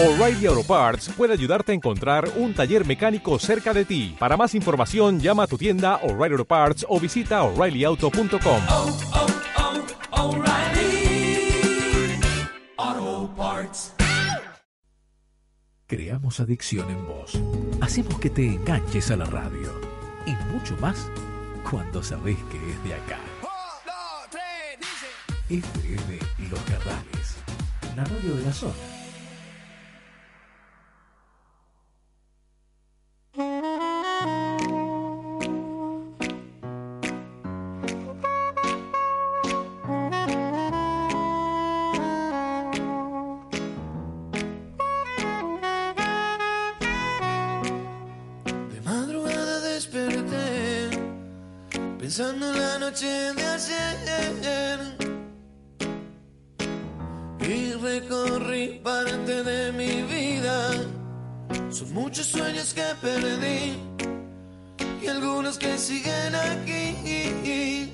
O'Reilly Auto Parts puede ayudarte a encontrar un taller mecánico cerca de ti. Para más información, llama a tu tienda O'Reilly Auto Parts o visita oreillyauto.com. oh, oh, Parts. Creamos adicción en vos. Hacemos que te enganches a la radio. Y mucho más cuando sabés que es de acá. FM Los Cardales. La radio de la zona. Pensando en la noche de ayer y recorrí parte de mi vida. Son muchos sueños que perdí y algunos que siguen aquí.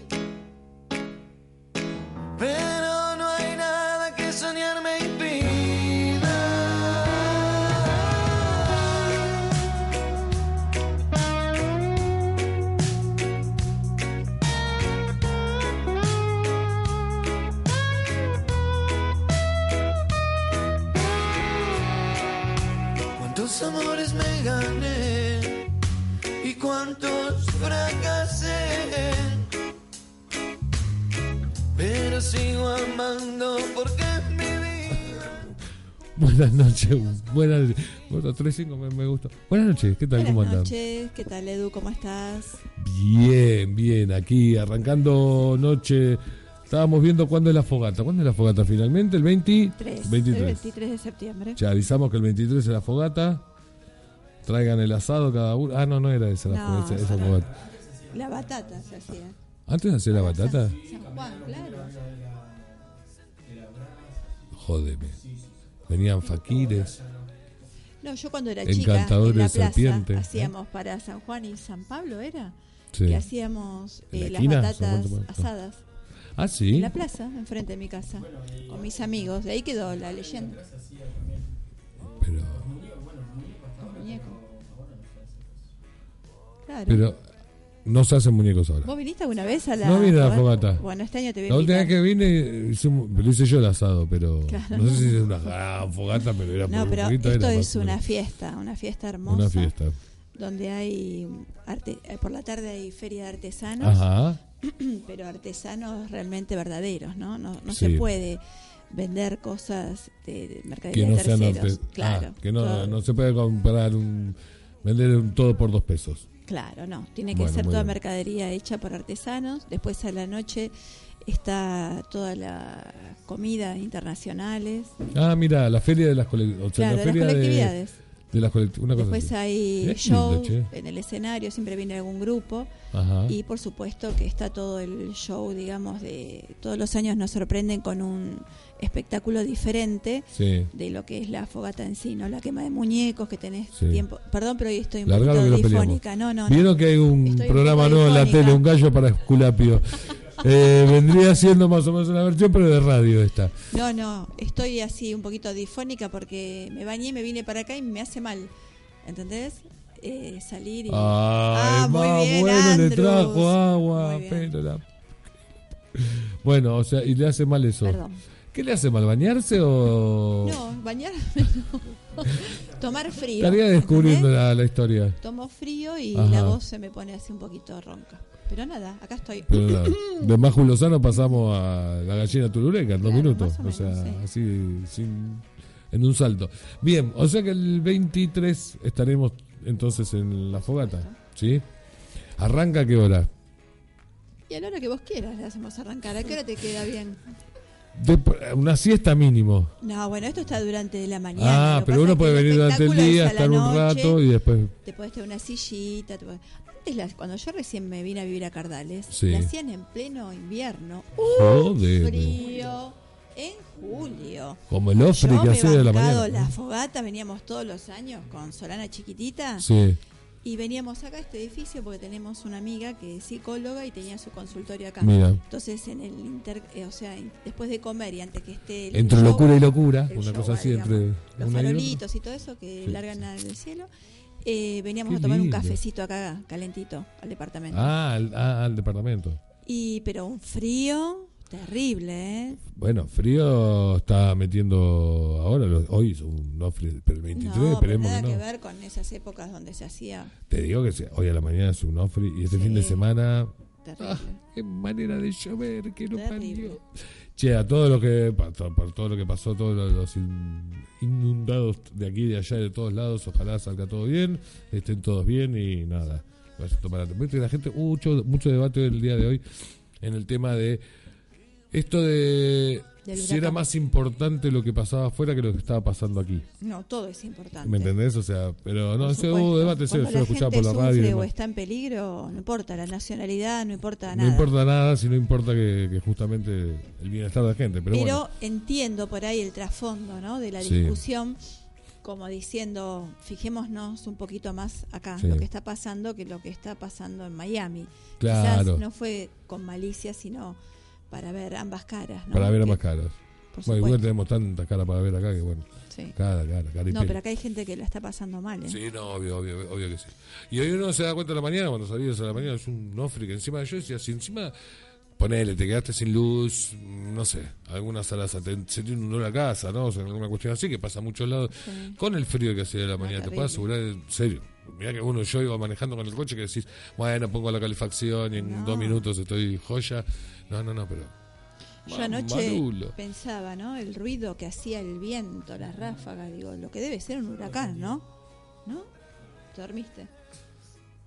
Pero sigo amando porque mi vida. Buenas noches, buenas bueno, 3-5 me, me gustó. Buenas noches, ¿qué tal? Buenas ¿Cómo andan? noches, ¿qué tal Edu? ¿Cómo estás? Bien, bien, aquí arrancando noche. Estábamos viendo cuándo es la fogata. ¿Cuándo es la fogata finalmente? El 20... 3, 23. El 23 de septiembre. Ya avisamos que el 23 es la fogata. Traigan el asado cada uno. Ah, no, no era esa la No, fogata, esa no. fogata. La batata se hacía. Antes de hacer la batata, San Juan, claro. jódeme. Venían faquires. No, yo cuando era chica, en la de plaza, serpiente, ¿eh? hacíamos para San Juan y San Pablo, ¿era? Sí. Que hacíamos ¿En la eh, las batatas asadas. Ah, sí. En la plaza, enfrente de mi casa. Con mis amigos. De ahí quedó la leyenda. Pero. Claro. pero no se hacen muñecos ahora. ¿Vos viniste alguna vez a la No vine a la fogata. Bueno, este año te voy a La última vez que vine, hicimos- lo hice yo el asado, pero Claro. no sé si es una gran fogata, pero era por No, un pero poquito, esto era es más una fiesta, una fiesta hermosa. Una fiesta. Donde hay arte, eh, por la tarde hay feria de artesanos, Ajá. pero artesanos realmente verdaderos, ¿no? No, no Sí. se puede vender cosas de, de mercadería Que no de sean terceros. arte- Claro, ah, que no, todo- no se puede comprar un. Vender un todo por dos pesos. Claro, no. Tiene que Bueno, ser toda bien. mercadería hecha por artesanos. Después a la noche está toda la comida internacionales. Ah, mira, la feria de las, cole- o sea, Claro, la las feria de, colectividades. de las. Una cosa Después así. hay show lindo, en el escenario, siempre viene algún grupo. Ajá. Y por supuesto que está todo el show, digamos, de todos los años nos sorprenden con un espectáculo diferente Sí. de lo que es la fogata en sí, ¿no? La quema de muñecos que tenés Sí. tiempo. Perdón, pero hoy estoy un poquito difónica. No, no, no. Vieron que hay un Estoy programa nuevo en la tele, un gallo para Esculapio. Eh, vendría siendo más o menos una versión, pero de radio esta. No, no, estoy así un poquito difónica porque me bañé, me vine para acá y me hace mal. ¿Entendés? Eh, salir y. Ay, ah, muy bien, bueno, le trajo agua, pero la... Bueno, o sea, y le hace mal eso. Perdón. ¿Qué le hace mal? ¿Bañarse o...? No, bañarme no. Tomar frío. Estaría descubriendo la, la historia. Tomo frío y Ajá. la voz se me pone así un poquito ronca. Pero nada, acá estoy. Pero nada, de Maju Lozano pasamos a la gallina turureca en dos minutos. más o O, sea, así, sin, en un salto. Bien, o sea que el 23 estaremos entonces en la fogata. ¿Sí? ¿Arranca a qué hora? Y a la hora que vos quieras le hacemos arrancar. ¿A qué hora te queda bien? De- una siesta mínimo. No, bueno, esto está durante la mañana. Ah, pero uno puede venir durante el día, estar un rato y después. Te podés tener una sillita. te podés- Antes, las- cuando yo recién me vine a vivir a Cardales, Sí. la hacían en pleno invierno. Joder. Frío. En julio. Como el ofre que hacía de la mañana. la fogata, veníamos todos los años con Solana chiquitita. Sí. Y veníamos acá a este edificio porque tenemos una amiga que es psicóloga y tenía su consultorio acá. Mira. Entonces, en el inter, eh, o sea, en- después de comer y antes que esté el Entre show, locura y locura, una show, cosa así digamos, entre los y farolitos y todo eso que Sí, largan sí. al cielo. eh, veníamos Qué a tomar un cafecito acá, calentito, al departamento. Ah, al, ah, al departamento. Y pero un frío terrible, ¿eh? Bueno, frío está metiendo ahora, lo- hoy es un no frío, pero el 23 no, esperemos nada que ver con esas épocas donde se hacía Te digo que hoy a la mañana es un ofri y este Sí. fin de semana. terrible. Ah, qué manera de llover, que no Terrible. parió. Che, a todo lo que por todo lo que pasó, todos los, los in- inundados de aquí y de allá de todos lados, ojalá salga todo bien, estén todos bien y nada. Vaya a tomar la temperatura. La gente, mucho, mucho debate el día de hoy en el tema de esto de si era más importante lo que pasaba afuera que lo que estaba pasando aquí. No, todo es importante. ¿Me entendés? O sea, pero no, ese hubo debate, se yo lo escuchaba por la radio. o está en peligro, no importa la nacionalidad, no importa No nada. importa nada si no importa que, que justamente el bienestar de la gente. Pero, Pero, bueno, entiendo por ahí el trasfondo ¿no? de la Sí. discusión, como diciendo, fijémonos un poquito más acá, Sí. lo que está pasando, que lo que está pasando en Miami. Claro. Quizás no fue con malicia, sino para ver ambas caras. ¿no? para ver a más caras. Bueno, igual tenemos tanta cara para ver acá que bueno. Sí. Cara, cara, cara y No, pero acá hay gente que la está pasando mal. ¿eh? Sí, no, obvio, obvio, obvio que sí. Y hoy uno se da cuenta a la mañana, cuando salías a la mañana, es un nofri que encima yo decía, si encima, ponele, te quedaste sin luz, no sé, algunas salas te, se te inundó la casa, ¿no? O sea, alguna cuestión así que pasa a muchos lados. Sí. Con el frío que hacía de la No, mañana, te puedo asegurar, en serio. Mirá que uno, yo iba manejando con el coche que decís, bueno, pongo la calefacción y en No. dos minutos estoy joya. No, no, no, pero. Yo anoche marulo. pensaba, ¿no? El ruido que hacía el viento, las ráfagas, digo, lo que debe ser un huracán, ¿no? ¿No? ¿Te dormiste?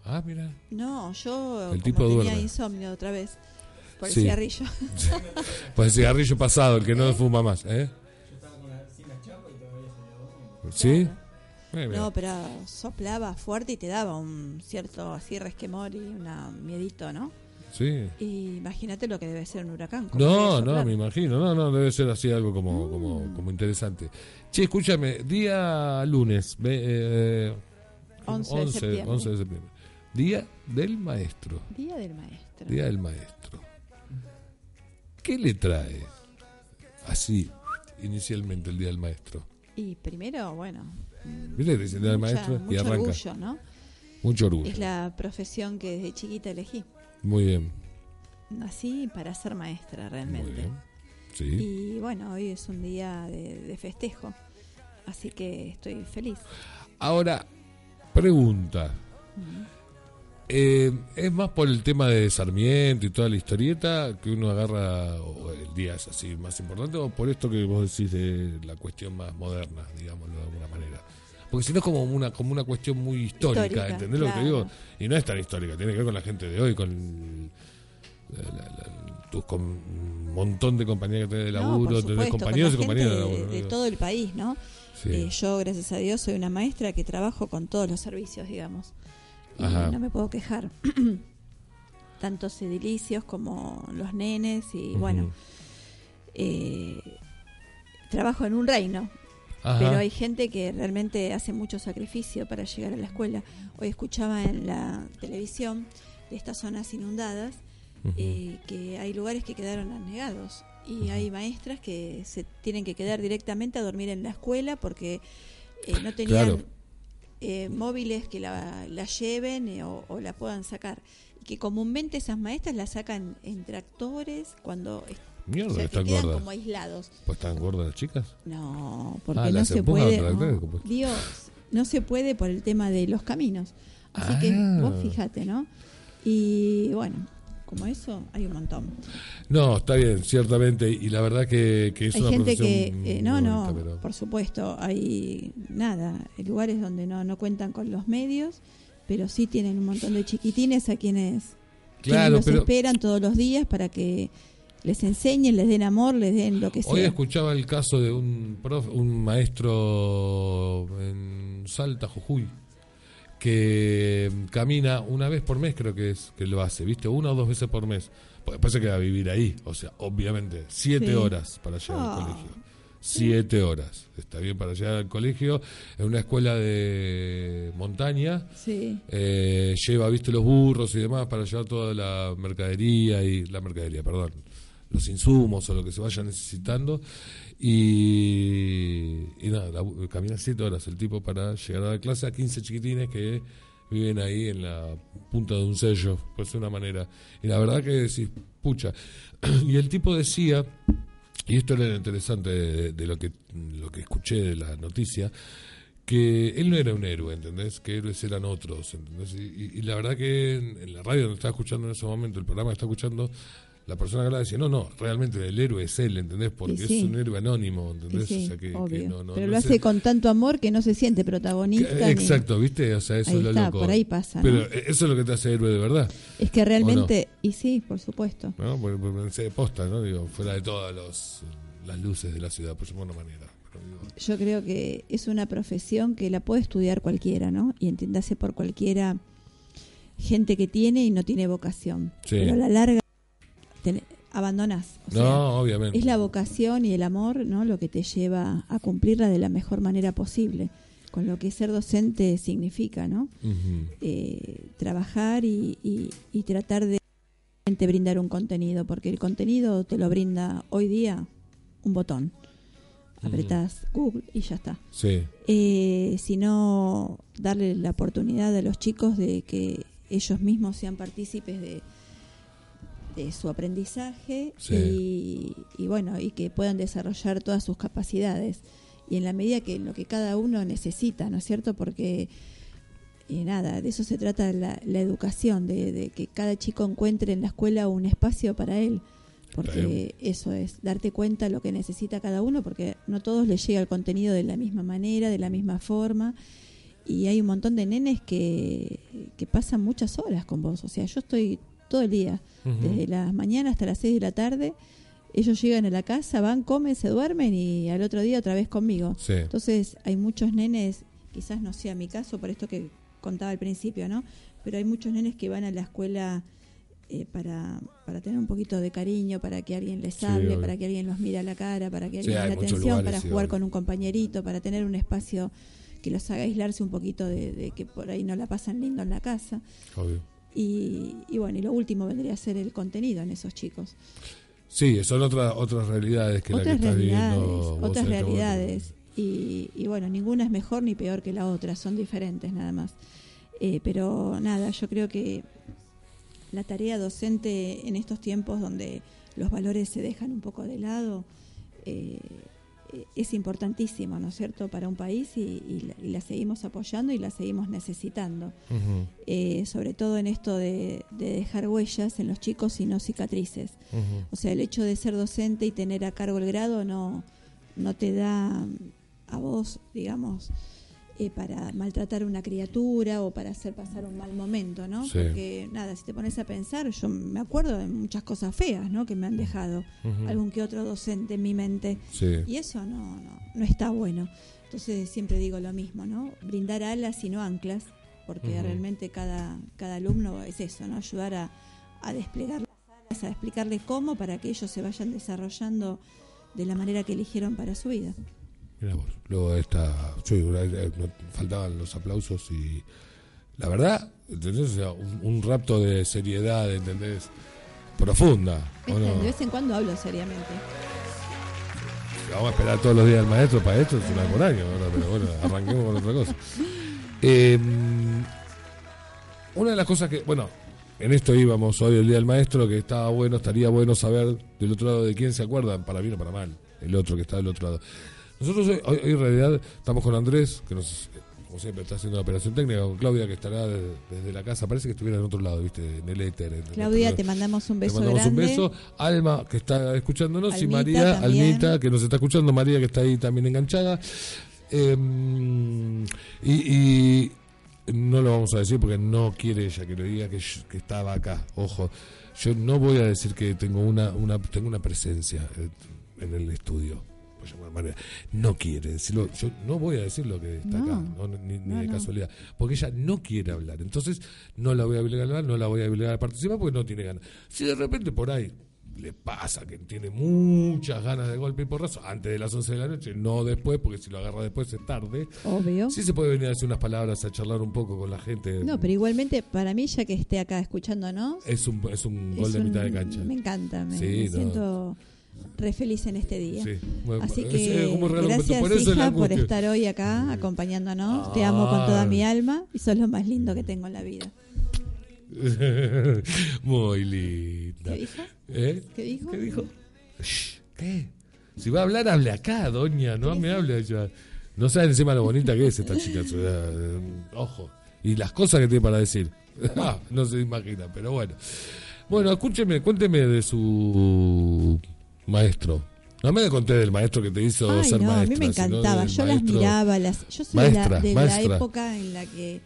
Ah, mira. No, yo El tipo tenía duerme. insomnio otra vez por el Sí. cigarrillo. Pues el cigarrillo pasado, el que no fuma más, ¿eh? ¿Sí? Eh, mira. no, pero soplaba fuerte y te daba un cierto así resquemor y una miedito, ¿no? Sí. Y imagínate lo que debe ser un huracán. No, no, me imagino. No, no, debe ser así algo Mm. como, como, como interesante. Che, escúchame, día lunes, eh, 11 de septiembre. 11 de septiembre. Día del maestro. Día del maestro. Día del maestro. ¿Qué le trae así inicialmente el día del maestro? Y primero, bueno, mm, ¿Viste? Dice el día del mucha- maestro y mucho arranca. orgullo, ¿no? Mucho orgullo. Es la profesión que desde chiquita elegí. Muy bien. Nací para ser maestra Muy realmente. bien. Sí. Y bueno, hoy es un día de, de festejo. Así que estoy feliz. Ahora, pregunta. Eh, ¿Es más por el tema de Sarmiento y toda la historieta que uno agarra, o el día es así más importante, o por esto que vos decís de la cuestión más moderna, digámoslo de alguna manera? Porque si no es como una, como una cuestión muy histórica, Histórica, ¿entendés lo que te digo? Y no es tan histórica, tiene que ver con la gente de hoy, con la- la- la- tus un montón de compañeros que tenés de laburo, compañeros y con compañeras de laburo. de, de todo el país, ¿no? Sí. Eh, yo, gracias a Dios, soy una maestra que trabajo con todos los servicios, digamos. Y Ajá. no me puedo quejar. Tantos edilicios como los nenes y bueno, eh, trabajo en un reino, Ajá. pero hay gente que realmente hace mucho sacrificio para llegar a la escuela. Hoy escuchaba en la televisión de estas zonas inundadas eh, que hay lugares que quedaron anegados y hay maestras que se tienen que quedar directamente a dormir en la escuela porque eh, no tenían Claro. eh, móviles que la, la lleven eh, o, o la puedan sacar. Y que comúnmente esas maestras la sacan en tractores cuando Mierda, o sea, que están quedan gordas. como aislados. Pues están gordas las chicas. No, porque Ah, no se puede. no, Dios, no se puede por el tema de los caminos. Así que Ah. vos fíjate, ¿no? Y bueno, como eso hay un montón. No, está bien, ciertamente. Y la verdad que, que es hay una gente que, eh, no, no, pero- por supuesto, hay nada, hay lugares donde no, no cuentan con los medios, pero sí tienen un montón de chiquitines a quienes, quienes Claro, los pero esperan todos los días para que les enseñen, les den amor, les den lo que hoy sea. escuchaba el caso de un prof, un maestro en Salta, Jujuy, que camina una vez por mes, creo que es que lo hace, ¿viste? Una o dos veces por mes. Porque después se queda a vivir ahí, o sea, obviamente, siete Sí. horas para llegar Ah. al colegio. Siete horas. Está bien para llegar al colegio. En una escuela de montaña. Sí. Eh, lleva, viste, los burros y demás para llevar toda la mercadería y la mercadería, perdón, los insumos o lo que se vaya necesitando. Y, y nada, camina siete horas el tipo para llegar a la clase a 15 chiquitines que viven ahí en la punta de un sello, pues de una manera. Y la verdad que decís, pucha. Y el tipo decía, y esto era interesante de, de lo que lo que escuché de la noticia, que él no era un héroe, ¿entendés? Que héroes eran otros, ¿entendés? Y, y- y la verdad que en, en la radio donde estaba escuchando en ese momento, el programa que estaba escuchando, la persona que hablaba decía, no, no, realmente el héroe es él, ¿entendés? Porque sí. es un héroe anónimo, ¿entendés? sí, o sea, que, que obvio. no- no- Pero no lo sé- hace con tanto amor que no se siente protagonista. ni- Exacto, ¿viste? O sea, eso Ahí es lo está, loco. por ahí pasa. Pero eso es lo que te hace héroe de verdad, Es que realmente, y sí, por supuesto. ¿no? Porque, porque pensé de posta, ¿no? Digo, fuera de todas los, las luces de la ciudad, por llamarlo de una manera. Pero digo, Yo creo que es una profesión que la puede estudiar cualquiera, ¿no? Y entiéndase por cualquiera gente que tiene y no tiene vocación. Sí. Pero a la larga O sea, no, obviamente. es la vocación y el amor, ¿no? Lo que te lleva a cumplirla de la mejor manera posible. Con lo que ser docente significa, ¿no? Eh, trabajar y, y- y tratar de brindar un contenido, porque el contenido te lo brinda hoy día un botón. Apretás Google y ya está. Sí, Eh, sino darle la oportunidad a los chicos de que ellos mismos sean partícipes de, de su aprendizaje Sí. y, y bueno, y que puedan desarrollar todas sus capacidades. Y en la medida que lo que cada uno necesita, ¿no es cierto? Porque y nada, de eso se trata la, la educación, de, de que cada chico encuentre en la escuela un espacio para él, porque eso es, darte cuenta lo que necesita cada uno, porque no todos les llega el contenido de la misma manera, de la misma forma, y hay un montón de nenes que, que pasan muchas horas con vos, o sea, yo estoy todo el día, desde las mañanas hasta las 6 de la tarde, ellos llegan a la casa, van, comen, se duermen y al otro día otra vez conmigo. sí. Entonces hay muchos nenes, quizás no sea mi caso, por esto que contaba al principio, ¿no? Pero hay muchos nenes que van a la escuela eh, para, para tener un poquito de cariño, para que alguien les Sí, hable, para que alguien los mire a la cara, para que Sí, alguien les la muchos atención, lugares, para sí, jugar obvio. con un compañerito, para tener un espacio que los haga aislarse un poquito de, de que por ahí no la pasan lindo en la casa. Obvio. Y, y bueno, y lo último vendría a ser el contenido en esos chicos. Sí, son otras otras realidades que la otras que estás realidades, viviendo. otras este realidades. Y, y bueno, ninguna es mejor ni peor que la otra, son diferentes nada más. Eh, pero nada, yo creo que la tarea docente en estos tiempos donde los valores se dejan un poco de lado eh, es importantísima, ¿no es cierto?, para un país y, y la, y la seguimos apoyando y la seguimos necesitando. Eh, sobre todo en esto de, de dejar huellas en los chicos y no cicatrices. O sea, el hecho de ser docente y tener a cargo el grado no, no te da a vos, digamos, eh, para maltratar a una criatura o para hacer pasar un mal momento, ¿no? Sí. Porque, nada, si te pones a pensar, yo me acuerdo de muchas cosas feas, ¿no? Que me han dejado algún que otro docente en mi mente. Sí. Y eso no, no, no está bueno. Entonces siempre digo lo mismo, ¿no? Brindar alas y no anclas, porque realmente cada, cada alumno es eso, ¿no? Ayudar a, a desplegar las alas, a explicarle cómo para que ellos se vayan desarrollando de la manera que eligieron para su vida. Mira vos. Luego esta. eh, no- faltaban los aplausos y. La verdad, ¿entendés? O sea, un, un rapto de seriedad, ¿entendés? Profunda. ¿o ¿Viste? no? De vez en cuando hablo seriamente. Vamos a esperar todos los días al maestro para esto, es una vez por año, ¿verdad? pero bueno, arranquemos con otra cosa. Eh, una de las cosas que, bueno, en esto íbamos hoy el día del maestro, que estaba bueno, estaría bueno saber del otro lado de quién se acuerdan, para bien o para mal, el otro que está del otro lado. Nosotros hoy, hoy- hoy en realidad estamos con Andrés, que nos, como siempre, está haciendo una operación técnica, con Claudia, que estará de- desde la casa, parece que estuviera en otro lado, ¿viste? En el éter. en- Claudia, te mandamos un te beso mandamos grande. un beso. Alma, que está escuchándonos, y María, también. Almita, que nos está escuchando, María, que está ahí también enganchada. Eh, y, y no lo vamos a decir porque no quiere ella que lo diga, que, yo- que estaba acá. Ojo, yo no voy a decir que tengo una, una, tengo una presencia eh, en el estudio. Por llamar de manera. No quiere decirlo. Yo no voy a decir lo que está No. acá, no, ni, ni No, de casualidad. Porque ella no quiere hablar. Entonces, no la voy a obligar a hablar, no la voy a obligar a participar porque no tiene ganas. Si de repente por ahí le pasa que tiene muchas ganas de golpe y porrazo antes de las 11 de la noche, no después, porque si lo agarra después es tarde. Obvio. Sí se puede venir a decir unas palabras, a charlar un poco con la gente. No, pero igualmente, para mí, ya que esté acá escuchándonos, Es un, es un gol es de un- mitad de cancha. Me encanta, me, Sí, me no. siento re feliz en este día. Sí. Bueno, Así que es gracias por eso hija por estar hoy acá acompañándonos. Te amo con toda Ah. mi alma y sos lo más lindo que tengo en la vida. Muy linda. ¿Qué dijo? ¿Eh? ¿Qué dijo? ¿Qué dijo? ¿Qué? Si va a hablar, hable acá, doña, no me hable allá. No sabe encima lo bonita que es esta chica. eh, Ojo. Y las cosas que tiene para decir. Ah, no se imagina, pero bueno. Bueno, escúcheme, cuénteme de su maestro. No me conté del maestro que te hizo Ay, ser no, maestra. a mí me encantaba. Yo las miraba. Las, yo soy Maestra, de, la, de la maestra. época en la que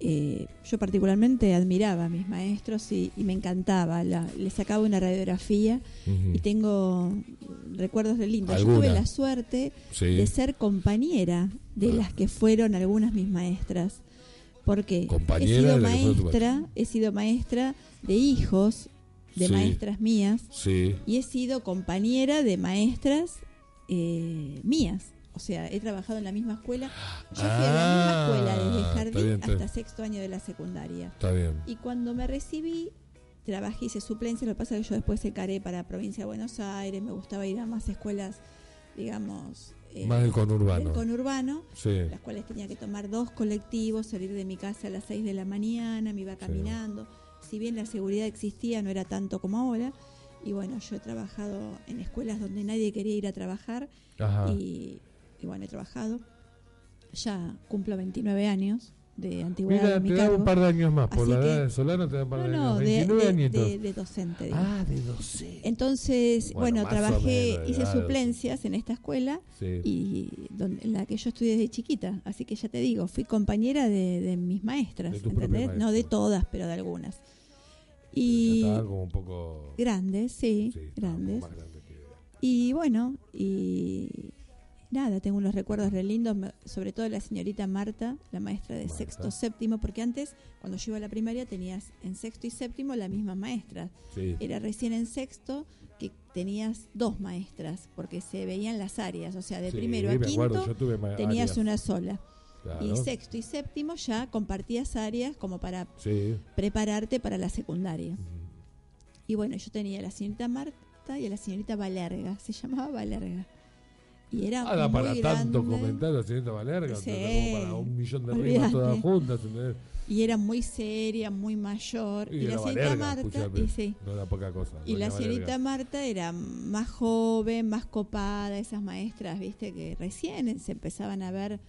eh, yo particularmente admiraba a mis maestros y, y me encantaba. La, les sacaba una radiografía y tengo recuerdos de lindos. Yo ¿Alguna? tuve la suerte Sí. de ser compañera de las que fueron algunas mis maestras. Porque he sido maestra, he sido maestra de hijos de Sí. maestras mías Sí. y he sido compañera de maestras eh, mías. O sea, he trabajado en la misma escuela. Yo fui a la Ah, misma escuela desde está jardín bien, está hasta bien. sexto año de la secundaria. Está bien. Y cuando me recibí, trabajé, hice suplencia. Lo que pasa es que yo después se caré para provincia de Buenos Aires. Me gustaba ir a más escuelas, digamos. eh, Más del conurbano. del conurbano Sí. las cuales tenía que tomar dos colectivos, salir de mi casa a las 6 de la mañana, me iba caminando. Si bien la seguridad existía, no era tanto como ahora. Y bueno, yo he trabajado en escuelas donde nadie quería ir a trabajar y, y bueno, he trabajado. Ya cumplo 29 años de antigüedad Mira, mi te da un par de años más. Por Así la que- edad de Solano te da un par no, de no, años. de, 29 de- añitos. de- de docente. digo. Ah, de 12. Entonces, Bueno, trabajé, hice edad suplencias en esta escuela Sí. y donde, en la que yo estudié desde chiquita. Así que ya te digo, fui compañera de, mis maestras, ¿entendés? No de todas, pero de algunas. Y estaban como un poco. grandes, sí, grandes. más que- Y bueno, y nada, tengo unos recuerdos re lindos, sobre todo la señorita Marta, la maestra de Marta. sexto, séptimo, porque antes, cuando yo iba a la primaria, tenías en sexto y séptimo las mismas maestras. Sí. Era recién en sexto que tenías dos maestras, porque se veían las áreas, o sea, de Sí, primero a quinto acuerdo, tenías áreas. una sola. Claro. Y sexto y séptimo ya compartías áreas como para Sí. prepararte para la secundaria. Y bueno, yo tenía a la señorita Marta y a la señorita Valerga, se llamaba Valerga. Y era Ah, muy para tanto grande, comentario, señorita Valerga. Sí. como para un millón de rimas todas juntas. ¿entendés? y era muy seria, muy mayor. Y, la señorita Marta, escuchame, y sí, No era poca cosa. Y la señorita. Marta era más joven, más copada, esas maestras, viste, que recién se empezaban a ver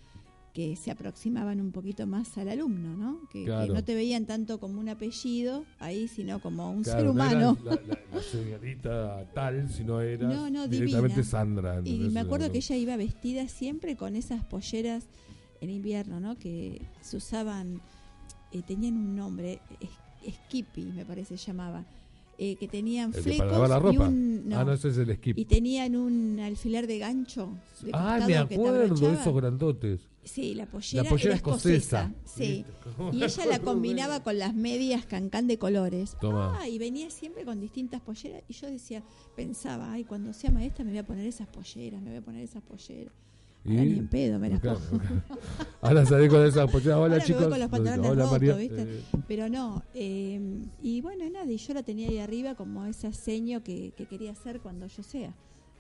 que se aproximaban un poquito más al alumno, ¿no? Que, no te veían tanto como un apellido ahí, sino como un Claro, ser no humano. era La, la- la señorita tal, sino era No, no, directamente divina. Sandra. Y me acuerdo Era- que ella iba vestida siempre con esas polleras en invierno, ¿no? Que se usaban, eh, tenían un nombre, es- Skippy me parece llamaba, eh, que tenían ¿El de flecos la y ropa? un... no, Ah, no, ese es el skip. y tenían un alfiler de gancho. de Ah, me acuerdo, esos grandotes. Sí, la pollera, La pollera era escocesa. Sí. Y ella la combinaba con las medias cancán de colores. Toma. Ah, y venía siempre con distintas polleras. Y yo decía, pensaba, ay, cuando sea maestra me voy a poner esas polleras, me voy a poner esas polleras. Ahora ni en pedo me las Claro, claro. Ahora salí con esa pollera. Hola, Ahora me chicos. voy con los pantalones Hola, rotos, María. ¿viste? Eh, Pero no, eh, y bueno, y nada, y yo la tenía ahí arriba como esa seño que, que quería hacer cuando yo sea,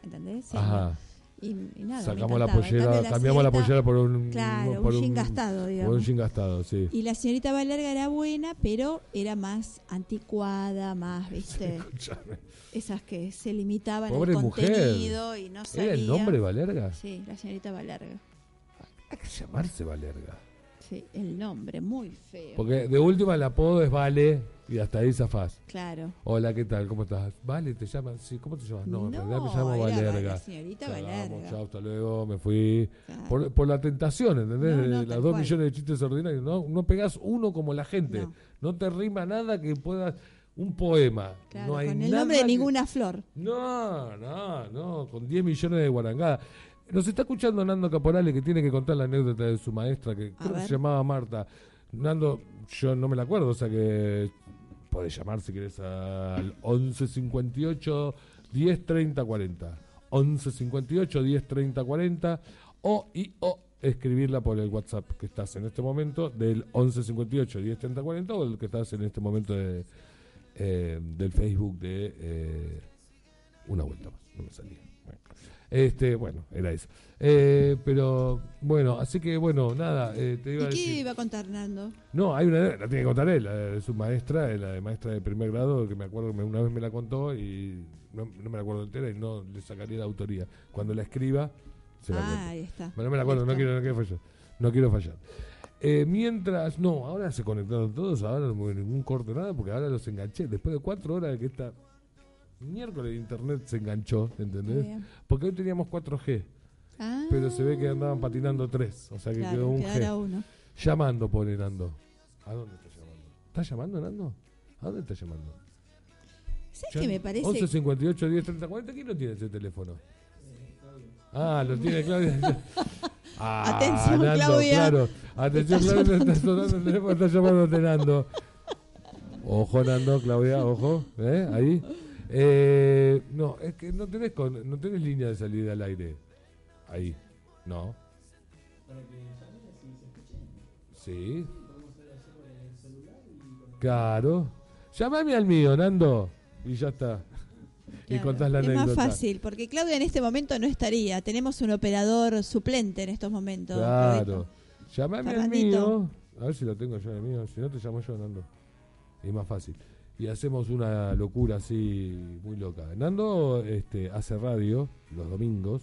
¿entendés? Seño. Ajá. Y, y nada, Sacamos la pollera, cambiamos la pollera por un. Claro, por un jean gastado, Por digamos. un jean gastado, sí. Y la señorita Valerga era buena, pero era más anticuada, más, viste, Escuchame. esas que se limitaban Pobre al mujer. contenido y no sabía. ¿Era el nombre Valerga? Sí, la señorita Valerga. Hay que llamarse Valerga. Sí, el nombre, muy feo. Porque de última el apodo es Vale y hasta ahí zafás. Claro. Hola, ¿qué tal? ¿Cómo estás? Vale, ¿te llamas? Sí, ¿cómo te llamas? No, en No, realidad me llamo Valerga. señorita Valerga. Chao, hasta luego, me fui. Claro. Por, por la tentación, ¿entendés? No, las dos cual. millones de chistes ordinarios. No, no pegás uno como la gente. No. Te rima nada que puedas. Un poema. Claro, no hay con el nada nombre de que- ninguna flor. No, no, no. Con 10 millones de guarangadas. Nos está escuchando Nando Caporale que tiene que contar la anécdota de su maestra que creo que se llamaba Marta. Nando, yo no me la acuerdo, o sea que podés llamar si querés al 11 58 10 30 40. 11 58 10 30 40 o y o escribirla por el WhatsApp que estás en este momento del 11 58 10 30 40 o el que estás en este momento de, eh, del Facebook de eh, una vuelta más, no me salía. Bueno. Este, bueno, era eso. Eh, pero bueno, así que bueno, nada, eh, te iba ¿Y a qué iba a contar Nando? No, hay una, la tiene que contar él, la de su maestra, eh, la de maestra de primer grado, que me acuerdo que una vez me la contó y no, no me la acuerdo entera y no le sacaría la autoría. Cuando la escriba, se la Ah, cuento. ahí está. Pero no me la acuerdo, no quiero, no quiero fallar. No quiero fallar. Eh, mientras, no, ahora se conectaron todos, ahora no hubo ningún corte, nada, porque ahora los enganché. Después de cuatro horas de que esta miércoles internet se enganchó, ¿entendés? Bien. Porque hoy teníamos 4G, Ah, pero se ve que andaban patinando tres, o sea que claro, quedó un G. uno. Llamando, pone Nando. ¿A dónde está llamando? ¿Está llamando, Nando? ¿A dónde está llamando? ¿Sabes qué me parece? 11 58 10 30 40. ¿Quién no tiene ese teléfono? Ah, lo tiene Claudia. Ah, Atención, Nando, Claudia. Claro. Atención, Está Claudia. Está sonando el teléfono, está llamándote Nando. Ojo, Nando, Claudia, ojo. ¿eh? Ahí. Eh, no, es que no tenés, con, no tenés línea de salida al aire. Ahí. No. Sí. Claro. Llámame al mío, Nando. Y ya está. Y contás la es anécdota. más fácil, porque Claudia en este momento no estaría. Tenemos un operador suplente en estos momentos. Claro. Llámame al mío. A ver si lo tengo yo el mío. Si no, te llamo yo, Nando. Es más fácil. Y hacemos una locura así muy loca. Nando este, hace radio los domingos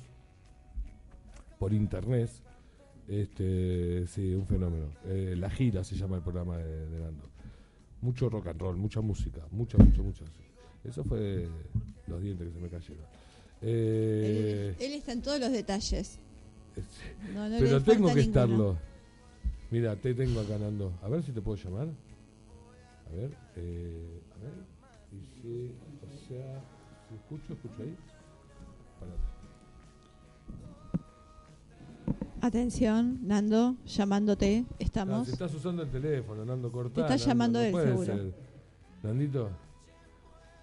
por internet. Este, sí, un fenómeno. Eh, la gira se llama el programa de, de Nando. Mucho rock and roll, mucha música, mucha, mucha, mucha. Eso fue los dientes que se me cayeron. Eh, Él, él está en todos los detalles. No, no le pero tengo que ninguno. estarlo. Mira, te tengo acá, Nando. A ver si te puedo llamar. A ver, eh, a ver. Y si, o sea, si escucho, escucho ahí. Parate. Atención, Nando, llamándote. Ah, Estamos. si estás usando el teléfono, Nando, cortá. Te está Nando, llamando no él, seguro. ser. Nandito,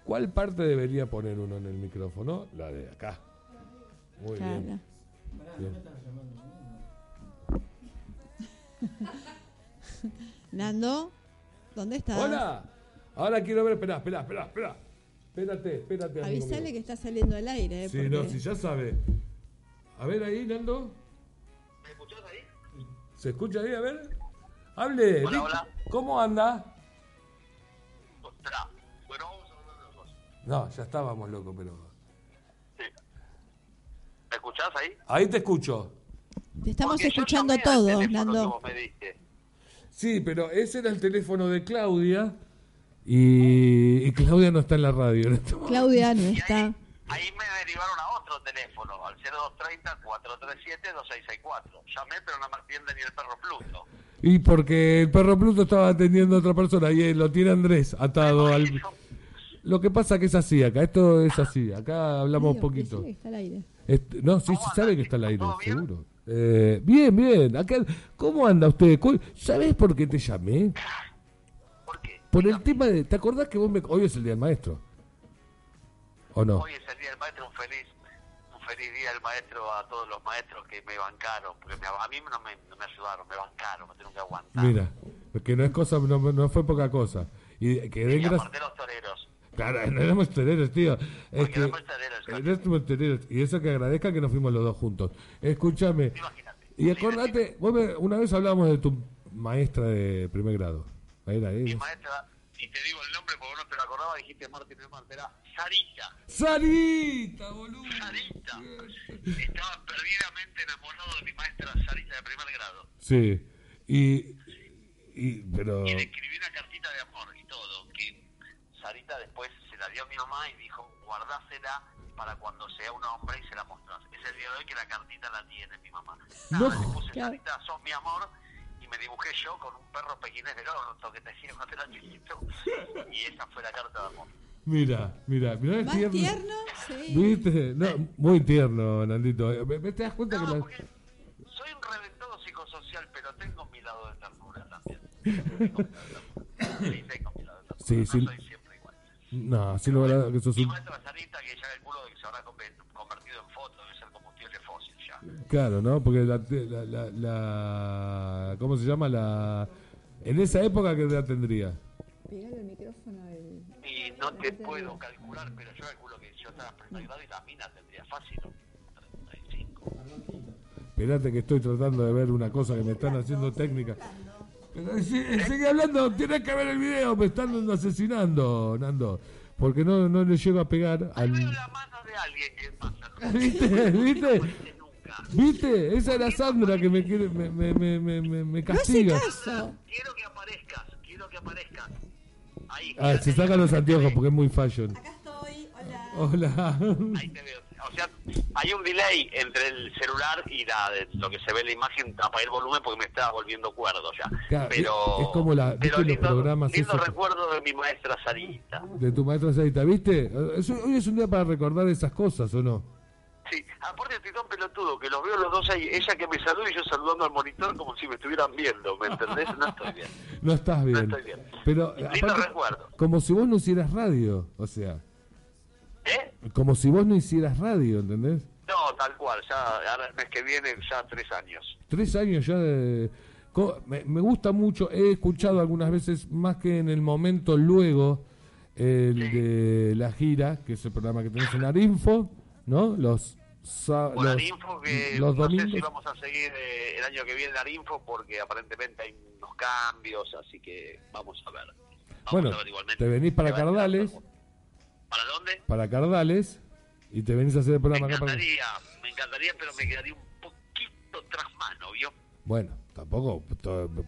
¿cuál parte debería poner uno en el micrófono? La de acá. Muy Claro. bien. bien. Nando, ¿dónde estás? ¡Hola! Ahora quiero ver, espera, espera, espera, espera. Espérate, espérate. Avisale que está saliendo al aire. eh, Sí, porque- no, si ya sabe. A ver ahí, Nando. ¿Me escuchás ahí? ¿Se escucha ahí? A ver. Hable. Hola. ¿Cómo anda? Ostras. Bueno, vamos a hablar de los dos. No, ya estábamos locos, pero. Sí. ¿Me escuchás ahí? Ahí te escucho. Te estamos Porque escuchando todos, Nando. vos me diste. Sí, pero ese era el teléfono de Claudia. Y, y Claudia no está en la radio. en este momento. Claudia no está. ahí, ahí me derivaron a otro teléfono, al 0230-437-2664. Llamé, pero no me atiende ni el perro Pluto. Y porque el perro Pluto estaba atendiendo a otra persona y lo tiene Andrés atado al. Lo que pasa que es así, acá esto es así, acá hablamos Digo, poquito. que está al aire. Este, no, sí, sí ¿Cómo sabe que está al aire, seguro. Eh, bien, bien. Acá, ¿Cómo anda usted? ¿Sabés por qué te llamé? ¿Por qué? Por el tema de... ¿Te acordás que vos me... Hoy es el Día del Maestro? ¿O no? Hoy es el día del maestro, un feliz, un feliz día del maestro a todos los maestros que me bancaron, porque me- a mí no me, no me ayudaron, me bancaron, me tuvieron que aguantar. Mira, que no es cosa, no, no fue poca cosa. Y que y aparte los toreros. Claro, no éramos toreros, tío. Es Porque que... éramos éramos toreros. Y eso que agradezca que nos fuimos los dos juntos. Escúchame. Imagínate. Y acordate, vos me- una vez hablábamos de tu maestra de primer grado. Era Mi ella. maestra, y te digo el nombre porque no te lo acordaba, dijiste Martín Marte, era Sarita. Sarita, boludo. Sarita. Estaba perdidamente enamorado de mi maestra Sarita de primer grado. Sí. Y, y pero Y le escribí una cartita Después se la dio a mi mamá y dijo, guardásela para cuando sea un hombre y se la mostrás. Es el día de hoy que la cartita la tiene mi mamá. No. Nada, le puse Claro. Sarita, sos mi amor, y me dibujé yo con un perro pequinés del orto que te hacía cuando era chiquito. Y esa fue la carta de amor. mira, mira, mira el ¿Más tierno. tierno? Sí. ¿Viste? No, muy tierno, Nandito. ¿Me, me te das cuenta que No, la- porque soy un reventado psicosocial, pero tengo mi lado de ternura también. Tengo mi lado de ternura. Sí, tengo mi lado de ternura. Sí, no sí. soy. No, sí, lo verdad que sos un... maestra Sarita, que ya calculo que se habrá conver- convertido en foto, debe ser combustible fósil ya. Claro, ¿no? Porque la, la, la, la- ¿Cómo se llama? La... En esa época, ¿qué edad tendría? Pegale el micrófono al... Y no te puedo calcular, pero yo calculo que yo estaba grado y la mina tendría fácil 35. Esperate que estoy tratando de ver una cosa que me están haciendo técnica. Pero si- sigue hablando, tienes que ver el video, me están asesinando, Nando. Porque no, no le llego a pegar Ahí veo al... la mano de alguien que pasa. ¿Viste? ¿Viste? ¿Viste? Esa era Sandra que me quiere, me, me, me, me, me- castiga. Quiero que aparezcas, quiero que aparezcas. Ahí. Ah, se saca los anteojos porque es muy fashion. Acá estoy, hola. Hola. Ahí te veo. O sea, hay un delay entre el celular y la, lo que se ve en la imagen. Apagué el volumen porque me estaba volviendo cuerdo ya. Claro, pero es como la- pero ¿viste los lindo, programas lindo recuerdo de mi maestra Sarita. De tu maestra Sarita, ¿viste? Es hoy es un día para recordar esas cosas, ¿o no? Sí, aparte estoy tan pelotudo que los veo los dos ahí, ella que me saluda y yo saludando al monitor como si me estuvieran viendo, ¿me entendés? No estoy bien. No estás bien. estoy bien. Pero, Lindo aparte, recuerdo. como si vos no hicieras radio, o sea, ¿Eh? como si vos no hicieras radio, ¿entendés? No, tal cual, ya ahora el mes que viene ya tres años. Tres años ya de... Me, me gusta mucho, he escuchado algunas veces, más que en el momento luego, el de la gira, que es el programa que tenés en Arinfo, ¿no? Los, Con los, Arinfo que los no sé si vamos a seguir eh, el año que viene Arinfo porque aparentemente hay unos cambios, así que vamos a ver. Vamos Bueno, a ver igualmente. te venís para Cardales. ¿Para dónde? para Cardales y te venís a hacer el Me programa acá para... encantaría, me encantaría, pero me quedaría un poquito tras mano, ¿vio? Bueno, tampoco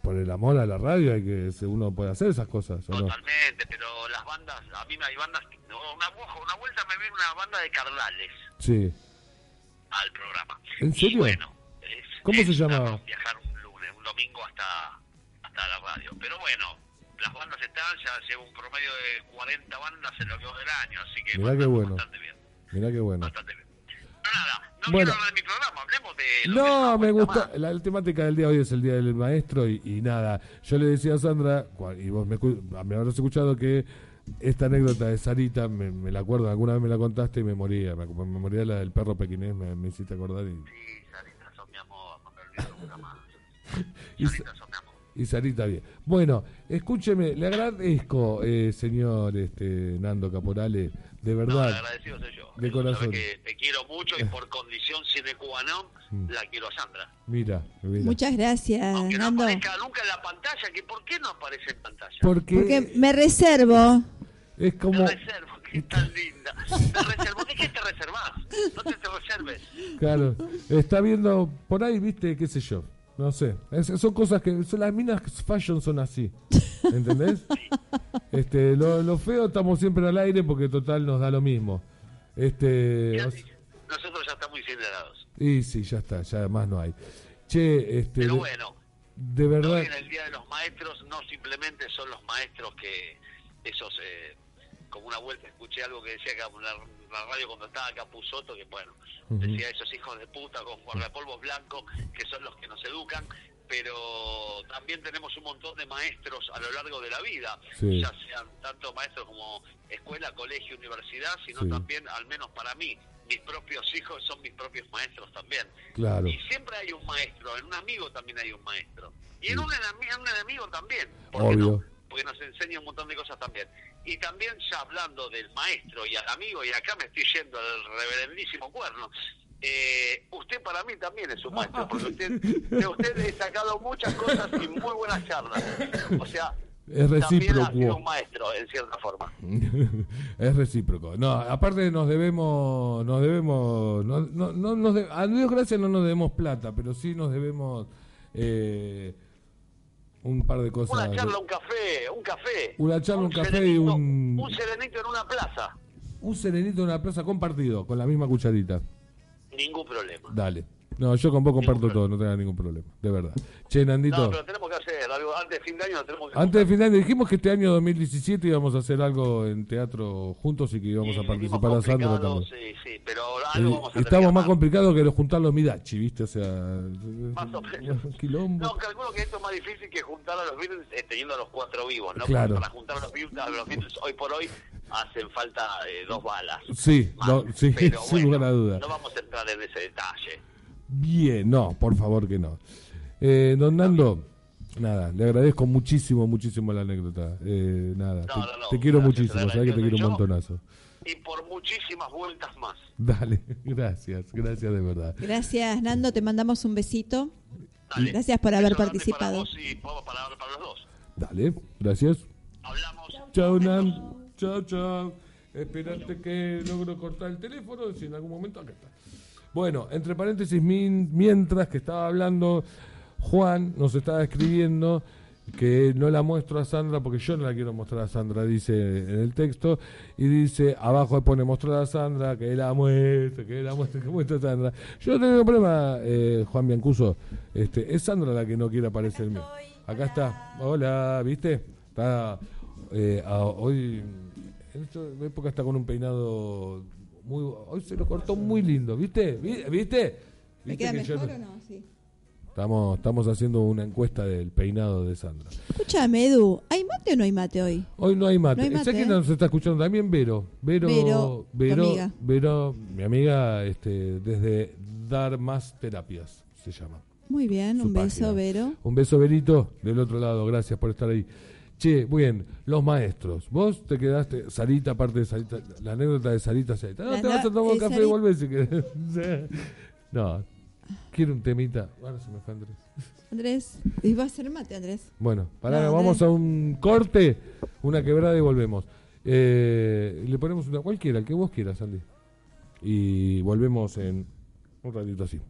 por el amor a la radio hay que uno puede hacer esas cosas, ¿o no? Totalmente, pero las bandas, a mí me hay bandas, una, vuelta me viene una banda de Cardales Sí. al programa. ¿En Y serio? bueno, es- ¿Cómo es se llamaba? Viajar un lunes, un domingo hasta, hasta la radio. Pero bueno, las bandas están, ya llevo un promedio de 40 bandas en lo que va del año, así que Mirá qué bueno. bastante bien, Mirá qué bueno. bastante bien. Pero nada, no Bueno. quiero hablar de mi programa, hablemos de... No, me gusta. La, la temática del día de hoy es el día del maestro y, y nada. Yo le decía a Sandra, y vos me, me habrás escuchado que esta anécdota de Sarita, me, me la acuerdo, alguna vez me la contaste y me moría. Me, moría la del perro pequinés, me, me hiciste acordar. Y, Sí, Sarita, sos mi amor, no me olvido nunca más. Sarita. Y Sarita bien. Bueno, escúcheme, le agradezco, eh, señor este, Nando Caporale, de No, verdad. agradecido soy yo. De corazón. que te quiero mucho y por condición sine qua non Mm. la quiero a Sandra. Mira, mira. Muchas gracias, Aunque no Nando. aparezca nunca en la pantalla, que ¿por qué no aparece en pantalla? Porque, Porque me reservo. es como... Te reservo, que tan linda. Te reservo. ¿De qué te reservas? No te, te reserves. Claro, está viendo por ahí, viste, qué sé yo. No sé, Es- son cosas que son las minas fashion son así, ¿entendés? Este, lo, lo feo estamos siempre al aire porque total nos da lo mismo. Este, Nosotros ya estamos incinerados. y sí, ya está, ya más no hay. Che, este, Pero bueno, de verdad, en el Día de los Maestros no simplemente son los maestros que esos... Eh, como una vuelta escuché algo que decía que en la, la radio cuando estaba Capuzoto, que bueno, decía esos hijos de puta con guardapolvos blancos que son los que nos educan, pero también tenemos un montón de maestros a lo largo de la vida, Sí. ya sean tanto maestros como escuela, colegio, universidad, sino Sí. también, al menos para mí, mis propios hijos son mis propios maestros también. claro, Y siempre hay un maestro, en un amigo también hay un maestro. Y en un, en un enemigo también. ¿por Obvio. no? Porque nos enseña un montón de cosas también. Y también ya hablando del maestro y al amigo, y acá me estoy yendo al reverendísimo cuerno, eh, usted para mí también es un maestro, porque usted, de usted he sacado muchas cosas y muy buenas charlas. O sea, es también ha sido recíproco. un maestro, en cierta forma. es recíproco. No, aparte nos debemos, nos debemos, no, no, no nos de- a Dios gracias no nos debemos plata, pero sí nos debemos eh, un par de cosas. Una charla, un café, un café. Una charla, un café y un- Un serenito en una plaza. Un serenito en una plaza compartido, con la misma cucharita. Ningún problema. Dale. No, yo con vos comparto todo, no tengas ningún problema, de verdad. Che, Nandito. No, pero tenemos que hacer algo antes de fin de año. Tenemos que Antes de final dijimos que este año 2017 íbamos a hacer algo en teatro juntos y que íbamos Sí, a participar a Sandra también. Sí, sí, pero algo Eh, vamos a Estamos más complicados que juntar los Midachi, ¿viste? O sea, Más o menos. quilombo. No, calculo que esto es más difícil que juntar a los Beatles eh, teniendo a los cuatro vivos, ¿no? Claro. Para juntar a los Beatles, a los Beatles hoy por hoy hacen falta eh, dos balas. Sí, Más. no, sí, Pero sin bueno, lugar a duda. No vamos a entrar en ese detalle. Bien, no, por favor que no. Eh, don Nando, nada, le agradezco muchísimo, muchísimo la anécdota. Eh, nada, No, te, no, no, te quiero gracias, muchísimo, sabes que te quiero un montonazo. Y por muchísimas vueltas más. Dale, gracias, gracias de verdad. Gracias, Nando. Te mandamos un besito. Dale. Gracias por haber participado. Para vos y para, para- para los dos. Dale, gracias. Hablamos. Chao, Nan. Chao, chao. Esperate que logro cortar el teléfono, si en algún momento acá está. Bueno, entre paréntesis, mientras que estaba hablando, Juan nos estaba escribiendo que no la muestro a Sandra porque yo no la quiero mostrar a Sandra, dice en el texto, y dice, abajo pone mostrar a Sandra, que la muestre, que la muestre, que muestre a Sandra. Yo no tengo problema, eh, Juan Biancuso, este, es Sandra la que no quiere aparecer mío. Acá está, hola, ¿viste? Está, eh, a- hoy, en esta época está con un peinado muy, hoy se lo cortó muy lindo, ¿viste? ¿Vi- ¿Viste? ¿Me ¿Viste queda que mejor o no? Sí. Estamos, estamos haciendo una encuesta del peinado de Sandra. Escúchame, Edu. ¿Hay mate o no hay mate hoy? Hoy no hay mate. No hay nos está escuchando también Vero. Vero, Vero, Vero, amiga. Vero, mi amiga, este, desde Dar Más Terapias se llama. Muy bien, Su un beso. Vero. Un beso, Verito, del otro lado. Gracias por estar ahí. Che, muy bien, los maestros. Vos te quedaste, Sarita, aparte de Sarita, la anécdota de Sarita, Sarita. No, La te vas a no- tomar un eh, café y volvés si querés. no, quiero un temita. Ahora se me fue Andrés. Andrés, ¿y va a ser mate, Andrés? Bueno, pará, No, vamos a un corte, una quebrada y volvemos. Eh, le ponemos una cualquiera, el que vos quieras, Andy. Y volvemos en un ratito así.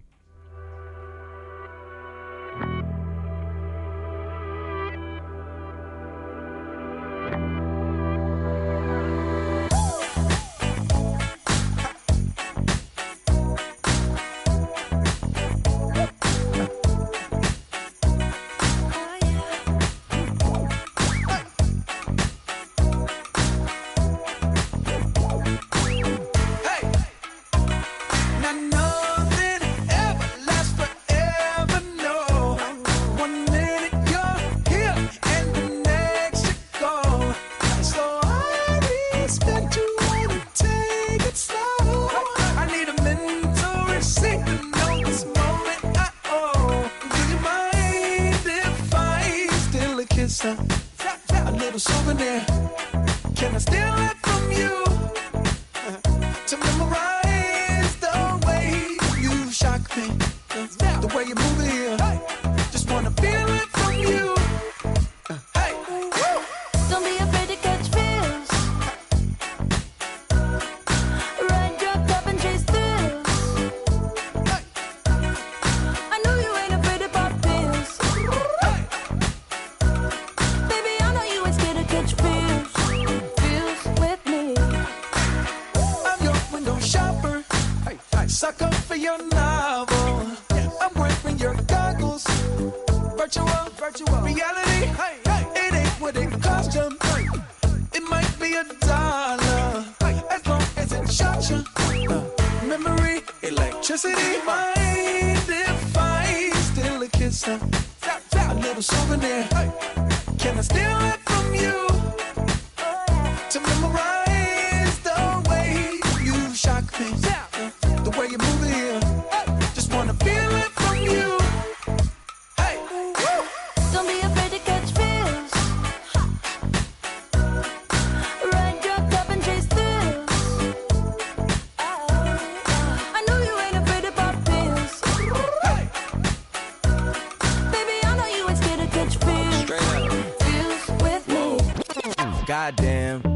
Goddamn,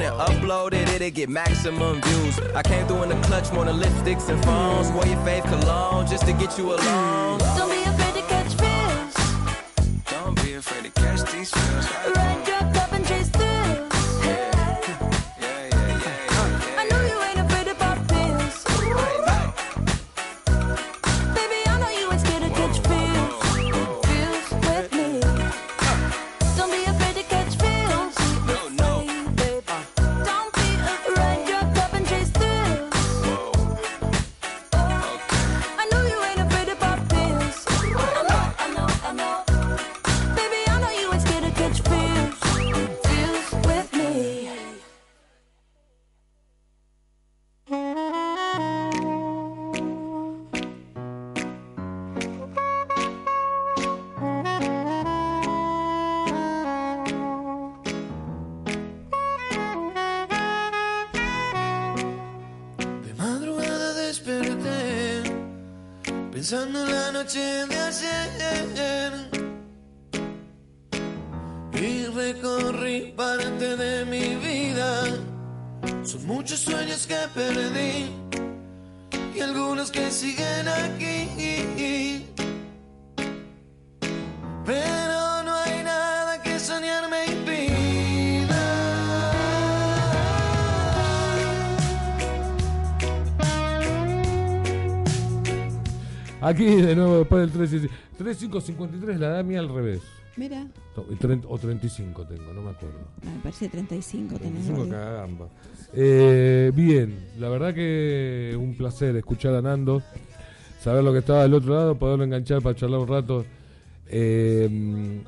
and upload it, it'll get maximum views. I came through in the clutch more than lipsticks and phones. Wore your fave cologne just to get you alone. Don't be afraid to catch fish. Don't be afraid to catch these feels. Y algunos que siguen aquí. Pero no hay nada que soñar me impida. Aquí de nuevo después del 3 3553 la da mía al revés. Mira, o 35 tengo, no me acuerdo. no, me parece 35 tenés. 35 Rodri. cagamba. Eh, bien, la verdad que un placer escuchar a Nando, saber lo que estaba del otro lado, poderlo enganchar para charlar un rato. Eh,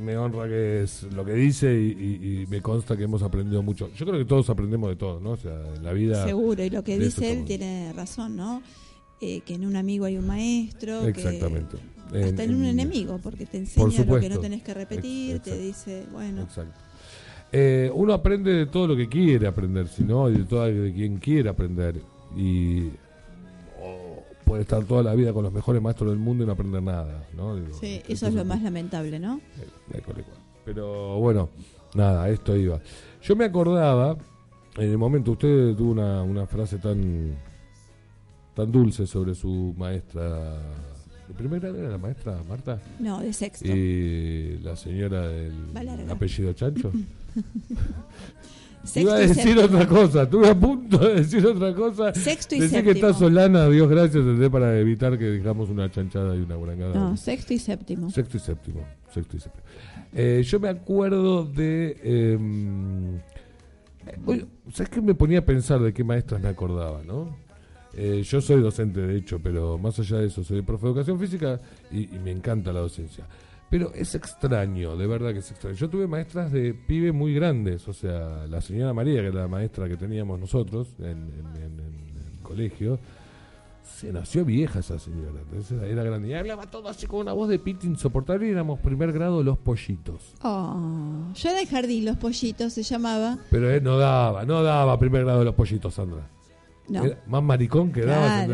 me honra que es lo que dice y, y- y me consta que hemos aprendido mucho. Yo creo que todos aprendemos de todo, ¿no? O sea, en la vida. Seguro, y lo que dice él tiene razón, ¿no? Eh, que en un amigo hay un maestro. que- Exactamente. hasta en, un enemigo, porque te enseña lo que no tenés que repetir, te dice, bueno, Exacto. Eh, uno aprende de todo lo que quiere aprender, si no, y de todo de quien quiere aprender. Y puede estar toda la vida con los mejores maestros del mundo y no aprender nada, ¿no? Digo, sí, esto eso es lo más lamentable, ¿no? eh. Pero bueno, nada, esto iba. Yo me acordaba, en el momento, usted tuvo una, una frase tan tan dulce sobre su maestra. ¿De primer grado era la maestra Marta? No, de sexto. Y la señora del apellido Chancho. Sexto Iba a decir séptimo. otra cosa, estuve a punto de decir otra cosa. Sexto y Decir que séptimo. está Solana, Dios gracias, para evitar que digamos una chanchada y una guarangada. No, sexto y séptimo. Sexto y séptimo. Sexto y séptimo. Eh, yo me acuerdo de. eh, eh, ¿Sabes qué me ponía a pensar de qué maestras me acordaba, no? Eh, yo soy docente, de hecho, pero más allá de eso, soy profe de educación física y, y me encanta la docencia. Pero es extraño, de verdad que es extraño. Yo tuve maestras de pibe muy grandes, o sea, la señora María, que era la maestra que teníamos nosotros en, en- en- en el colegio, se nació vieja esa señora, entonces era, grande. Y hablaba todo así con una voz de pito insoportable y éramos primer grado los pollitos. Oh, yo era el jardín, los pollitos se llamaba. Pero él no daba, no daba primer grado los pollitos, Sandra. No. Era más maricón que daba.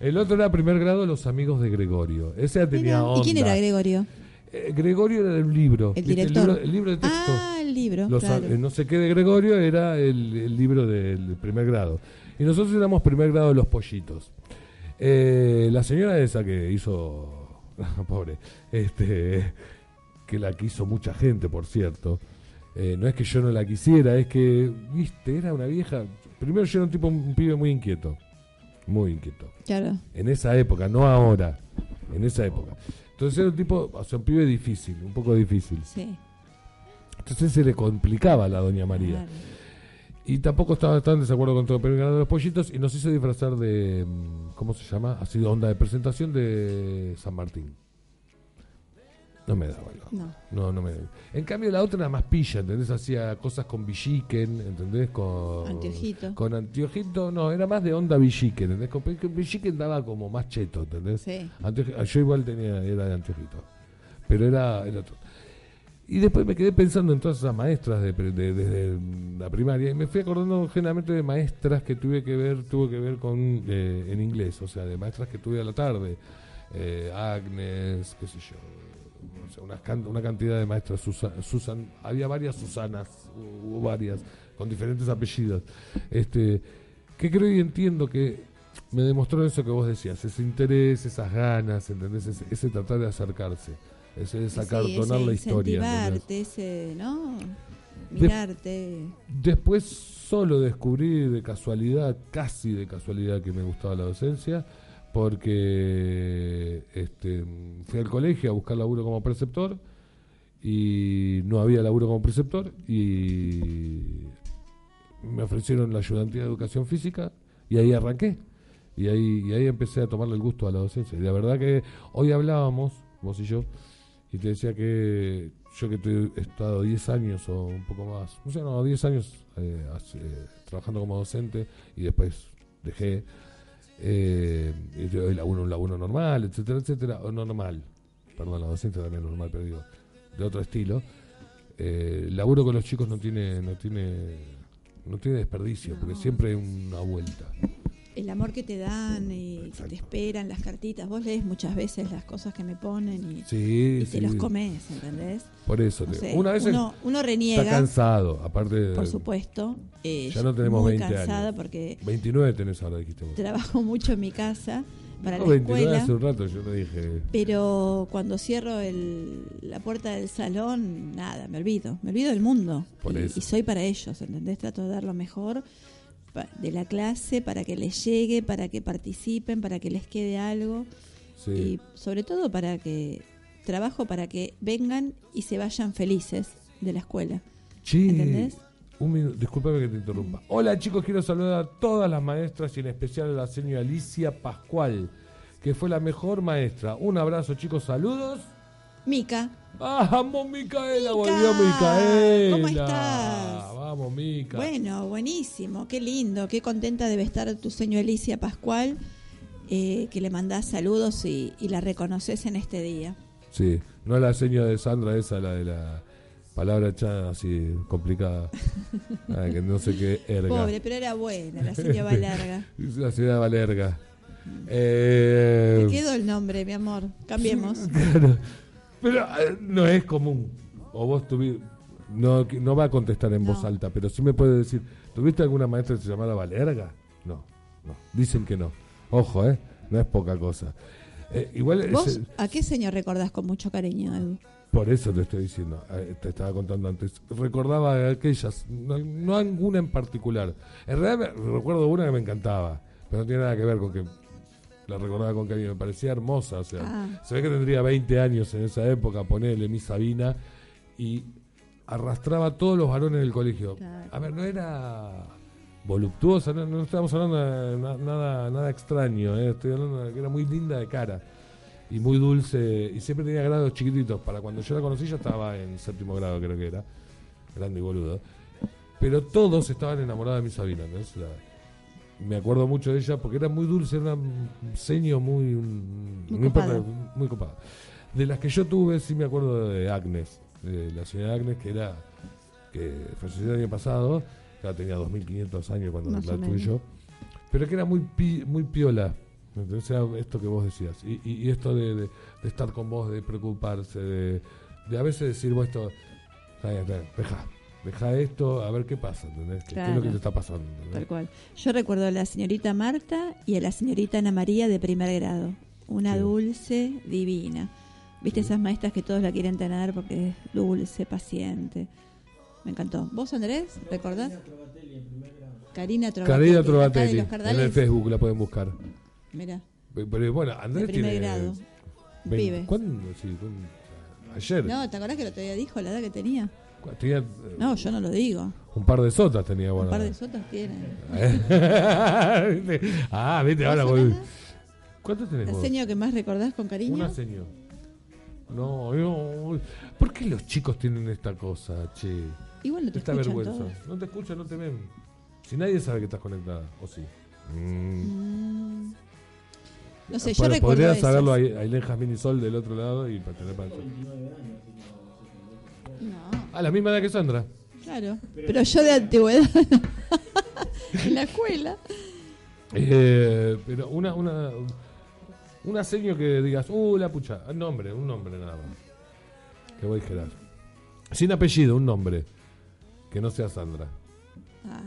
El otro era primer grado los amigos de Gregorio. Ese ya tenía onda. ¿Y quién era Gregorio? Eh, Gregorio era el libro. El libro, el libro de texto. Ah, el libro. Los, claro. eh, no sé qué de Gregorio era el, el libro del primer grado. Y nosotros éramos primer grado de los pollitos. Eh, la señora esa que hizo, pobre, este, que la quiso mucha gente, por cierto. Eh, no es que yo no la quisiera, es que, viste, era una vieja. Primero yo era un tipo, un pibe muy inquieto. Muy inquieto. Claro. En esa época, no ahora. En esa época. Entonces era un tipo, o sea, un pibe difícil, un poco difícil. Sí. Entonces se le complicaba a la doña María. claro. Y tampoco estaba tan desacuerdo con todo grado de los pollitos y nos hizo disfrazar de, mm, ¿cómo se llama? Ha sido onda de presentación de San Martín. No me daba valor. No. No, no me En cambio, la otra era más pilla, ¿entendés? Hacía cosas con Villiquen, ¿entendés? Con. Anteojito. Con anteojito, no, era más de onda Villiquen, ¿entendés? Con Villiquen daba como más cheto, ¿entendés? Sí. Anteoj- yo igual tenía, era de anteojito. Pero era, era otro. Y después me quedé pensando en todas esas maestras de, pre- de- desde la primaria y me fui acordando generalmente de maestras que tuve que ver, tuve que ver con eh, en inglés, o sea, de maestras que tuve a la tarde. Eh, Agnes, qué sé yo, una, can- una cantidad de maestras, Susan, Susan- había varias Susanas, hubo varias, con diferentes apellidos. Este, que creo y entiendo que me demostró eso que vos decías, ese interés, esas ganas, ¿entendés? Ese, ese tratar de acercarse, ese de Sí, desacartonar ese la historia. ese, ¿no? De- Mirarte. Después solo descubrí de casualidad, casi de casualidad, que me gustaba la docencia, porque este, fui al colegio a buscar laburo como preceptor y no había laburo como preceptor y me ofrecieron la ayudantía de educación física y ahí arranqué. Y ahí, y ahí empecé a tomarle el gusto a la docencia. Y la verdad que hoy hablábamos, vos y yo, y te decía que yo que he estado 10 años o un poco más, no sé, no, 10 años eh, trabajando como docente y después dejé, eh, hoy laburo un laburo normal, etcétera, etcétera, o no normal, perdón, la docencia también es normal, pero digo, de otro estilo. Eh, el laburo con los chicos no tiene, no tiene, no tiene desperdicio, porque siempre hay una vuelta. El amor que te dan y que te esperan, las cartitas. Vos lees muchas veces las cosas que me ponen y, Sí, y te sí. los comes, ¿entendés? Por eso, No te- sé, una vez uno, uno está reniega, cansado, aparte de por supuesto. eh, Ya no tenemos muy 20 cansada años. porque 29 tenés ahora, dijiste vos. trabajo mucho en mi casa para No, la 29 escuela. hace un rato, yo no dije. Pero cuando cierro el- la puerta del salón, nada, me olvido, me olvido del mundo. Por y, eso. y soy para ellos, ¿entendés? Trato de dar lo mejor de la clase para que les llegue, para que participen, para que les quede algo. Sí. Y sobre todo para que trabajo para que vengan y se vayan felices de la escuela. Che, ¿Entendés? Un minuto, discúlpame que te interrumpa. Hola chicos, quiero saludar a todas las maestras y en especial a la señora Alicia Pascual, que fue la mejor maestra. Un abrazo chicos, saludos. Mica, ¡Vamos, Micaela! Mica, Volvió Micaela. ¿cómo estás? Vamos, Mica. Bueno, buenísimo, qué lindo, qué contenta debe estar tu señor Alicia Pascual, eh, que le mandás saludos y, y la reconoces en este día. Sí, no la señora de Sandra, esa, la de la palabra echada así complicada. Ah, que no sé qué erga. Pobre, pero era buena, la señora Valerga. La ciudad Valerga. Eh, Te quedó el nombre, mi amor. Cambiemos. Claro. Pero eh, no es común. O vos tuviste. No, no va a contestar en voz alta, pero sí me puede decir: ¿Tuviste alguna maestra que se llamara Valerga? No, no. Dicen que no. Ojo, ¿eh? No es poca cosa. Eh, igual, ¿Vos a qué señor recordás con mucho cariño, Edu? por eso te estoy diciendo, eh, te estaba contando antes. Recordaba aquellas, no, no alguna en particular. En realidad recuerdo una que me encantaba, pero no tiene nada que ver con que la recordaba con cariño. Me parecía hermosa, o sea, Ah. se ve que tendría 20 años en esa época, ponerle mi Sabina, y arrastraba a todos los varones del colegio. Claro. A ver, no era voluptuosa, no, no estamos hablando de na- nada, nada extraño, eh, estoy hablando de que era muy linda de cara y muy dulce y siempre tenía grados chiquititos. Para cuando yo la conocí ya estaba en séptimo grado, creo que era, grande y boludo. Pero todos estaban enamorados de mi Sabina, ¿entendés? Me acuerdo mucho de ella porque era muy dulce, era un ceño muy, Muy copada. muy copada. De las que yo tuve, sí me acuerdo de Agnes, de la señora Agnes, que era que falleció el año pasado, ya tenía 2500 años cuando Más la tuve yo, pero que era muy pi- muy piola. Entonces, era esto que vos decías, y, y- y esto de, de- de estar con vos, de preocuparse, de, de a veces decir, vos esto, deja, deja esto, a ver qué pasa, ¿entendés? ¿Qué- ¿Qué es lo que te está pasando? ¿entendés? Tal cual. Yo recuerdo a la señorita Marta y a la señorita Ana María de primer grado. Una Sí. dulce, divina. ¿Viste Sí. esas maestras que todos la quieren tener porque es dulce, paciente? Me encantó. ¿Vos, Andrés? ¿Recordás? Karina Trovatelli. Karina de en el Facebook la pueden buscar. Mirá, Pero, bueno, de Andrés primer tiene... grado. Sí, ¿cuándo? ayer. No, ¿te acordás que el otro día dijo la edad que tenía? Tenía, No, yo no lo digo. un par de sotas tenía, bueno. Un par de sotas tiene. ah, viste, ¿Vos, ahora voy. ¿Cuántos tenés ¿El vos? seño que más recordás con cariño? Una seño. No, no. ¿Por qué los chicos tienen esta cosa, che? Igual no te Esta vergüenza. todos. No te escuchan, no te ven. Si nadie sabe que estás conectada, ¿o sí? Mm. Mm. No sé, yo Bueno, recuerdo Podría saberlo a Ailén Jasmine y Sol del otro lado y para tener para No, A la misma edad que Sandra. claro. Pero yo de antigüedad. en la escuela. Eh, pero una, una, una seño que digas, uh, la pucha, un nombre, un nombre nada más. Que voy a dijeras. Sin apellido, un nombre. Que no sea Sandra. Ah.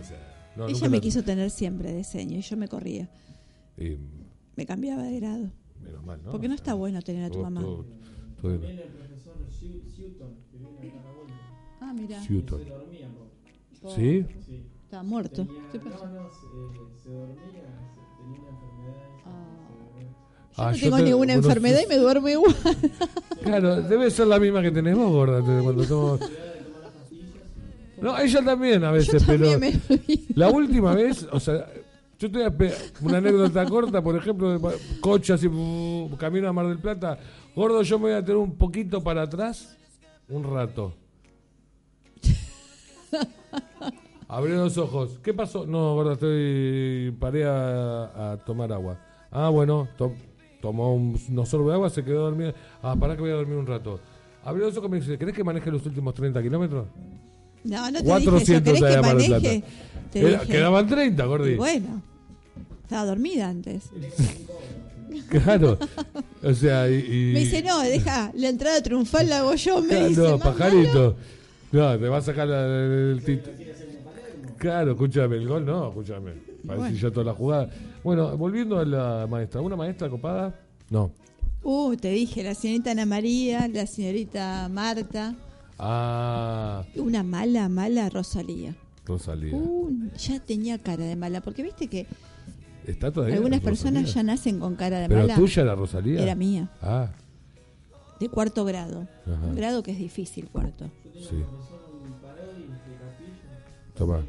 o sea, no, Ella me la- quiso tener siempre diseño y yo me corría. Y, Me cambiaba de grado. menos mal, ¿no? Porque no está bueno tener a tu mamá. bien. Sutton, que viene acá a la vuelta. Ah, mira. Sutton. Se dormía, po. ¿Sí? Sí. Estaba muerto. Tenía- ¿Qué pasó? No, no, se, eh, se dormía, se- tenía una enfermedad. dormía. Yo Ah, no yo tengo te- ninguna enfermedad y me duermo igual. Claro, debe ser la misma que tenés vos, gorda, cuando tomo... No, ella también a veces, pero... también me olvido. La última vez, o sea, yo te voy a una anécdota corta, por ejemplo, de coche así, camino a Mar del Plata. Gordo, yo me voy a tener un poquito para atrás, un rato. Abre los ojos. ¿Qué pasó? No, gordo, estoy paré a, a tomar agua. Ah, bueno, to- tomó un, unos sorbos de agua, se quedó dormido. Ah, pará que voy a dormir un rato. Abrió los ojos y me dice, ¿querés que maneje los últimos 30 kilómetros? No, no te 400 dije eso. ¿Querés que maneje? Te Era- dije. quedaban 30, gordi. Y bueno, estaba dormida antes. Claro. O sea, y. y- Me dice, no, deja, la entrada triunfal la hago yo. Me Claro, dice, no, "Mamá, pajarito. No, te va a sacar la- el, tit- Claro, escúchame, el gol no, escúchame. Para Bueno. ya toda la jugada. Bueno, volviendo a la maestra. ¿Una maestra copada? No. Uh, te dije, la señorita Ana María, la señorita Marta. Ah, Una mala, mala Rosalía. Rosalía. Uh, ya tenía cara de mala, porque viste que ¿Está todavía? algunas Rosalía? personas ya nacen con cara de ¿Pero mala. tuya la Rosalía? Era mía, Ah, de cuarto grado. Ajá. Un grado que es difícil, cuarto. sí. Toma.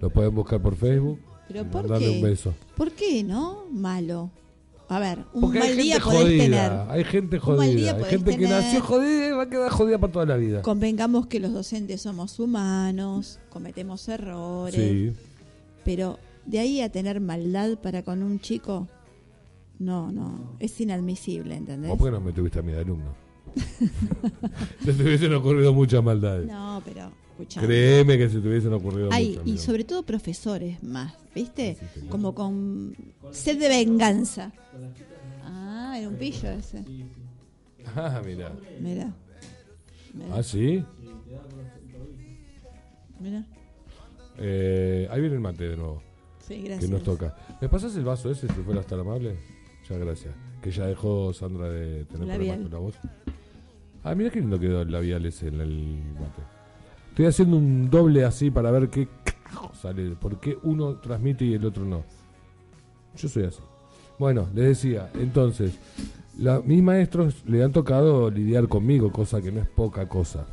Lo pueden buscar por Facebook. Pero ¿por qué? un beso. ¿Por qué no? Malo. A ver, un Porque mal día podés jodida, tener. hay gente jodida, hay gente que nació jodida y va a quedar jodida para toda la vida. Convengamos que los docentes somos humanos, cometemos errores, Sí. pero de ahí a tener maldad para con un chico, no, no, es inadmisible, ¿entendés? ¿Vos por qué no me tuviste a mi alumno? se te hubiesen ocurrido muchas maldades. No, pero escuchá. Créeme que se te hubiesen ocurrido muchas. y mira. sobre todo profesores más, ¿viste? Como con sed de venganza. Ah, era un pillo ese. Ah, mira. Mira, ¿Ah, sí? mira. Eh, ahí viene el mate de nuevo. Sí, Que nos toca. ¿Me pasas el vaso ese si fueras tan amable? Muchas gracias. Que ya dejó Sandra de tener problemas con la voz. Ah, mira qué lindo quedó el labial ese en el mate. Estoy haciendo un doble así para ver qué sale. ¿Por qué uno transmite y el otro no? Yo soy así. Bueno, les decía, entonces, la, mis maestros le han tocado lidiar conmigo, cosa que no es poca cosa.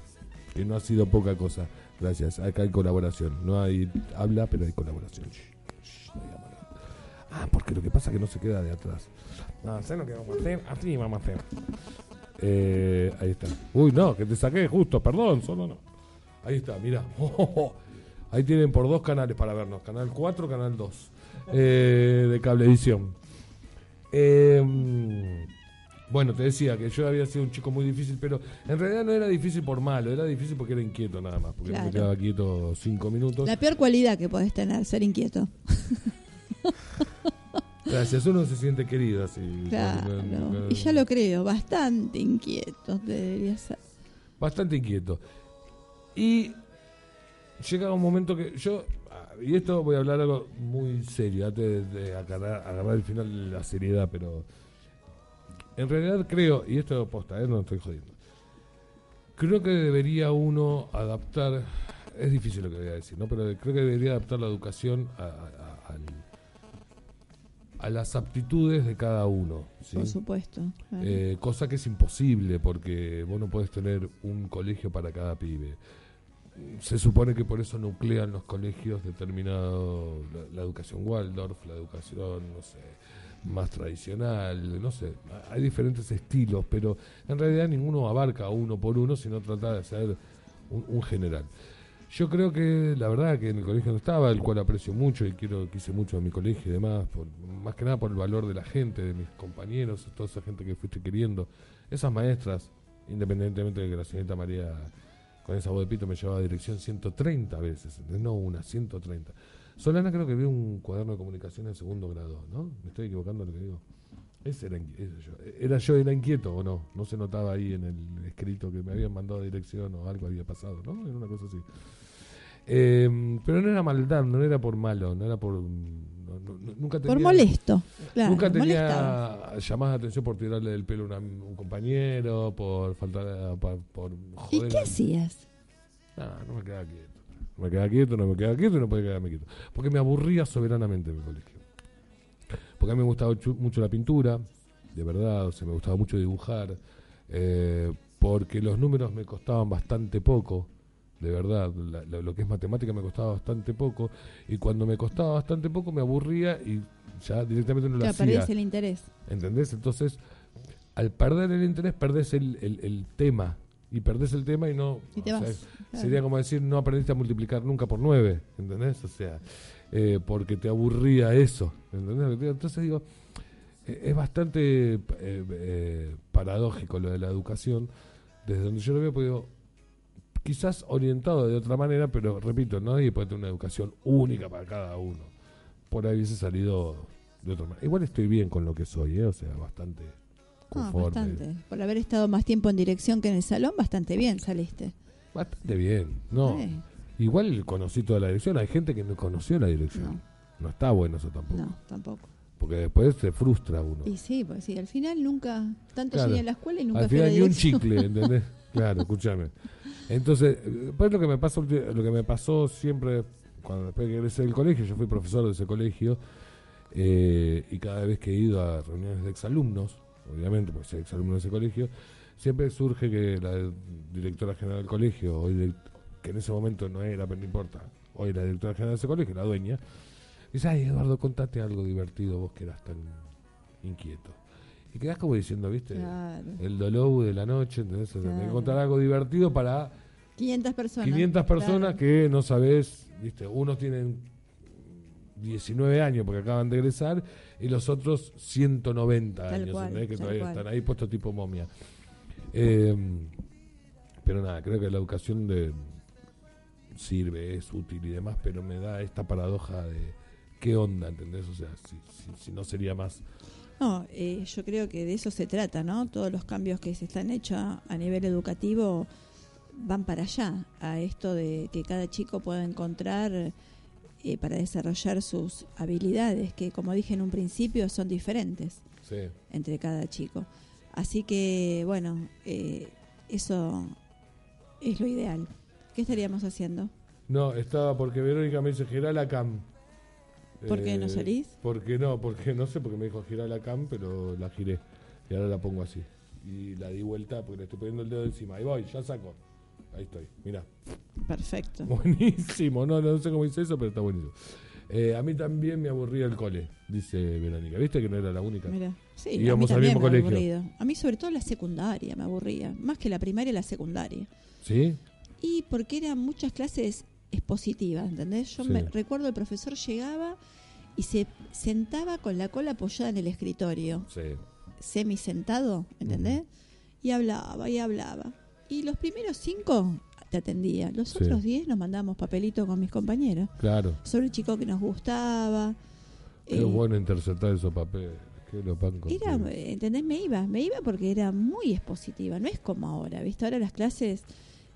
Que no ha sido poca cosa. Gracias. Acá hay colaboración. No hay habla, pero hay colaboración. No digamos. Ah, porque lo que pasa es que no se queda de atrás. No, ¿sabes lo que vamos a hacer? Así vamos a hacer. Eh, ahí está. Uy, no, que te saqué justo, perdón, solo no. Ahí está, mira. Ahí tienen por dos canales para vernos. Canal 4, canal 2. eh, de cablevisión. Eh, bueno, te decía que yo había sido un chico muy difícil, pero en realidad no era difícil por malo, era difícil porque era inquieto nada más, porque me quedaba quieto cinco minutos. La peor cualidad que podés tener, ser inquieto. Gracias, uno se siente querido así. Claro. Y ya lo creo, bastante inquieto debería ser. Bastante inquieto. Y llega un momento que yo, ah, y esto voy a hablar algo muy serio, antes de, de agarrar, agarrar el final de la seriedad, pero en realidad creo, y esto es posta, ¿eh? no estoy jodiendo, creo que debería uno adaptar, es difícil lo que voy a decir, ¿no? pero creo que debería adaptar la educación a, a- a- al- a las aptitudes de cada uno. ¿sí? Por supuesto. claro. Eh, cosa que es imposible porque vos no podés tener un colegio para cada pibe. Se supone que por eso nuclean los colegios determinado la, la educación Waldorf, la educación, no sé, más tradicional, no sé, hay diferentes estilos, pero en realidad ninguno abarca uno por uno, sino trata de ser un, general. Yo creo que la verdad que en el colegio no estaba, el cual aprecio mucho y quiero quise mucho a mi colegio y demás, por, más que nada por el valor de la gente, de mis compañeros, toda esa gente que fuiste queriendo, esas maestras, independientemente de que la señorita María con esa voz de pito me llevaba a dirección 130 veces, no una, 130. Solana creo que vio un cuaderno de comunicación en segundo grado, ¿no? ¿Me estoy equivocando lo que digo? Ese era, ese yo. ¿Era yo, era inquieto o no? No se notaba ahí en el escrito que me habían mandado a dirección o algo había pasado, ¿no? Era una cosa así. Eh, pero no era maldad, no era por malo, no era por... no- no- no- nunca tenía, Por molesto. Claro, nunca tenía llamadas de atención por tirarle del pelo a un compañero, por faltar, a- por, por ¿Y joder. qué a- hacías? no, no me quedaba quieto. Me quedaba quieto, no me quedaba quieto y no podía quedarme quieto. Porque me aburría soberanamente en mi colegio. Porque a mí me gustaba mucho la pintura, de verdad, o sea, me gustaba mucho dibujar. eh, porque los números me costaban bastante poco, de verdad. la- la- lo que es matemática me costaba bastante poco. Y cuando me costaba bastante poco me aburría y ya directamente no lo Claro, hacía. perdías el interés. ¿Entendés? Entonces, al perder el interés, perdés el, el- el tema. Y perdés el tema y no. Y te sea, vas, claro. Sería como decir, no aprendiste a multiplicar nunca por nueve. ¿Entendés? O sea, eh, porque te aburría eso. ¿Entendés? Entonces digo, eh, es bastante eh, eh, paradójico lo de la educación. Desde donde yo lo veo, porque digo, quizás orientado de otra manera, pero repito, nadie puede tener una educación única para cada uno. Por ahí hubiese salido de otra manera. Igual estoy bien con lo que soy, ¿eh? o sea, bastante Ah, bastante. Por haber estado más tiempo en dirección que en el salón, bastante bien saliste. Bastante bien. No, Eh, igual conocí toda la dirección. Hay gente que no conoció la dirección. No. No, está bueno eso tampoco. no, tampoco. Porque después se frustra uno. Y sí, pues sí, al final nunca, tanto Claro. llegué a la escuela y nunca Al fui a la final ni un chicle, ¿entendés? claro, escúchame. Entonces, pues lo que me pasó, lo que me pasó siempre, cuando después que egresé del colegio, yo fui profesor de ese colegio, eh, y cada vez que he ido a reuniones de exalumnos, obviamente, porque soy exalumno de ese colegio, siempre surge que la directora general del colegio, hoy que en ese momento no era, pero no importa, hoy la directora general de ese colegio, la dueña, dice, ay Eduardo, contate algo divertido, vos que eras tan inquieto. Y quedás como diciendo, viste, Claro. el dolor de la noche, ¿entendés? O sea, tenés que Claro. contar algo divertido para 500 personas. 500 personas claro. que no sabés, viste, unos tienen 19 años porque acaban de egresar y los otros 190 Tal años, que todavía cual. están ahí puestos tipo momia. Eh, pero nada, creo que la educación de sirve, es útil y demás, pero me da esta paradoja de qué onda, ¿entendés? O sea, si, si- si no sería más... No, eh, yo creo que de eso se trata, ¿no? Todos los cambios que se están hechos a nivel educativo van para allá, a esto de que cada chico pueda encontrar eh, para desarrollar sus habilidades, que como dije en un principio son diferentes Sí. entre cada chico. Así que, bueno, eh, eso es lo ideal. ¿Qué estaríamos haciendo? No, estaba porque Verónica me dice girar la cam. ¿Por qué no salís? Porque no, porque no sé, porque me dijo girar la cam, pero la giré. Y ahora la pongo así. Y la di vuelta porque le estoy poniendo el dedo encima. Ahí voy, ya saco. Ahí estoy, mira. Perfecto. Buenísimo, no, no sé cómo hice eso, pero está buenísimo. Eh, a mí también me aburría el cole, dice Verónica. ¿Viste que no era la única? Mira, sí, a mí Íbamos al mismo colegio. aburrido. A mí sobre todo la secundaria me aburría, más que la primaria la secundaria. ¿Sí? Y porque eran muchas clases expositivas, ¿entendés? Yo Sí. me recuerdo el profesor llegaba y se sentaba con la cola apoyada en el escritorio, Sí. semi sentado, ¿entendés? Y hablaba y hablaba. Y los primeros cinco te atendía, los Sí. otros diez nos mandábamos papelitos con mis compañeros Claro. sobre el chico que nos gustaba. Qué Eh, bueno interceptar esos papeles. Qué lo pan Era, ¿entendés? Me iba, me iba porque era muy expositiva, no es como ahora, ¿viste? Ahora las clases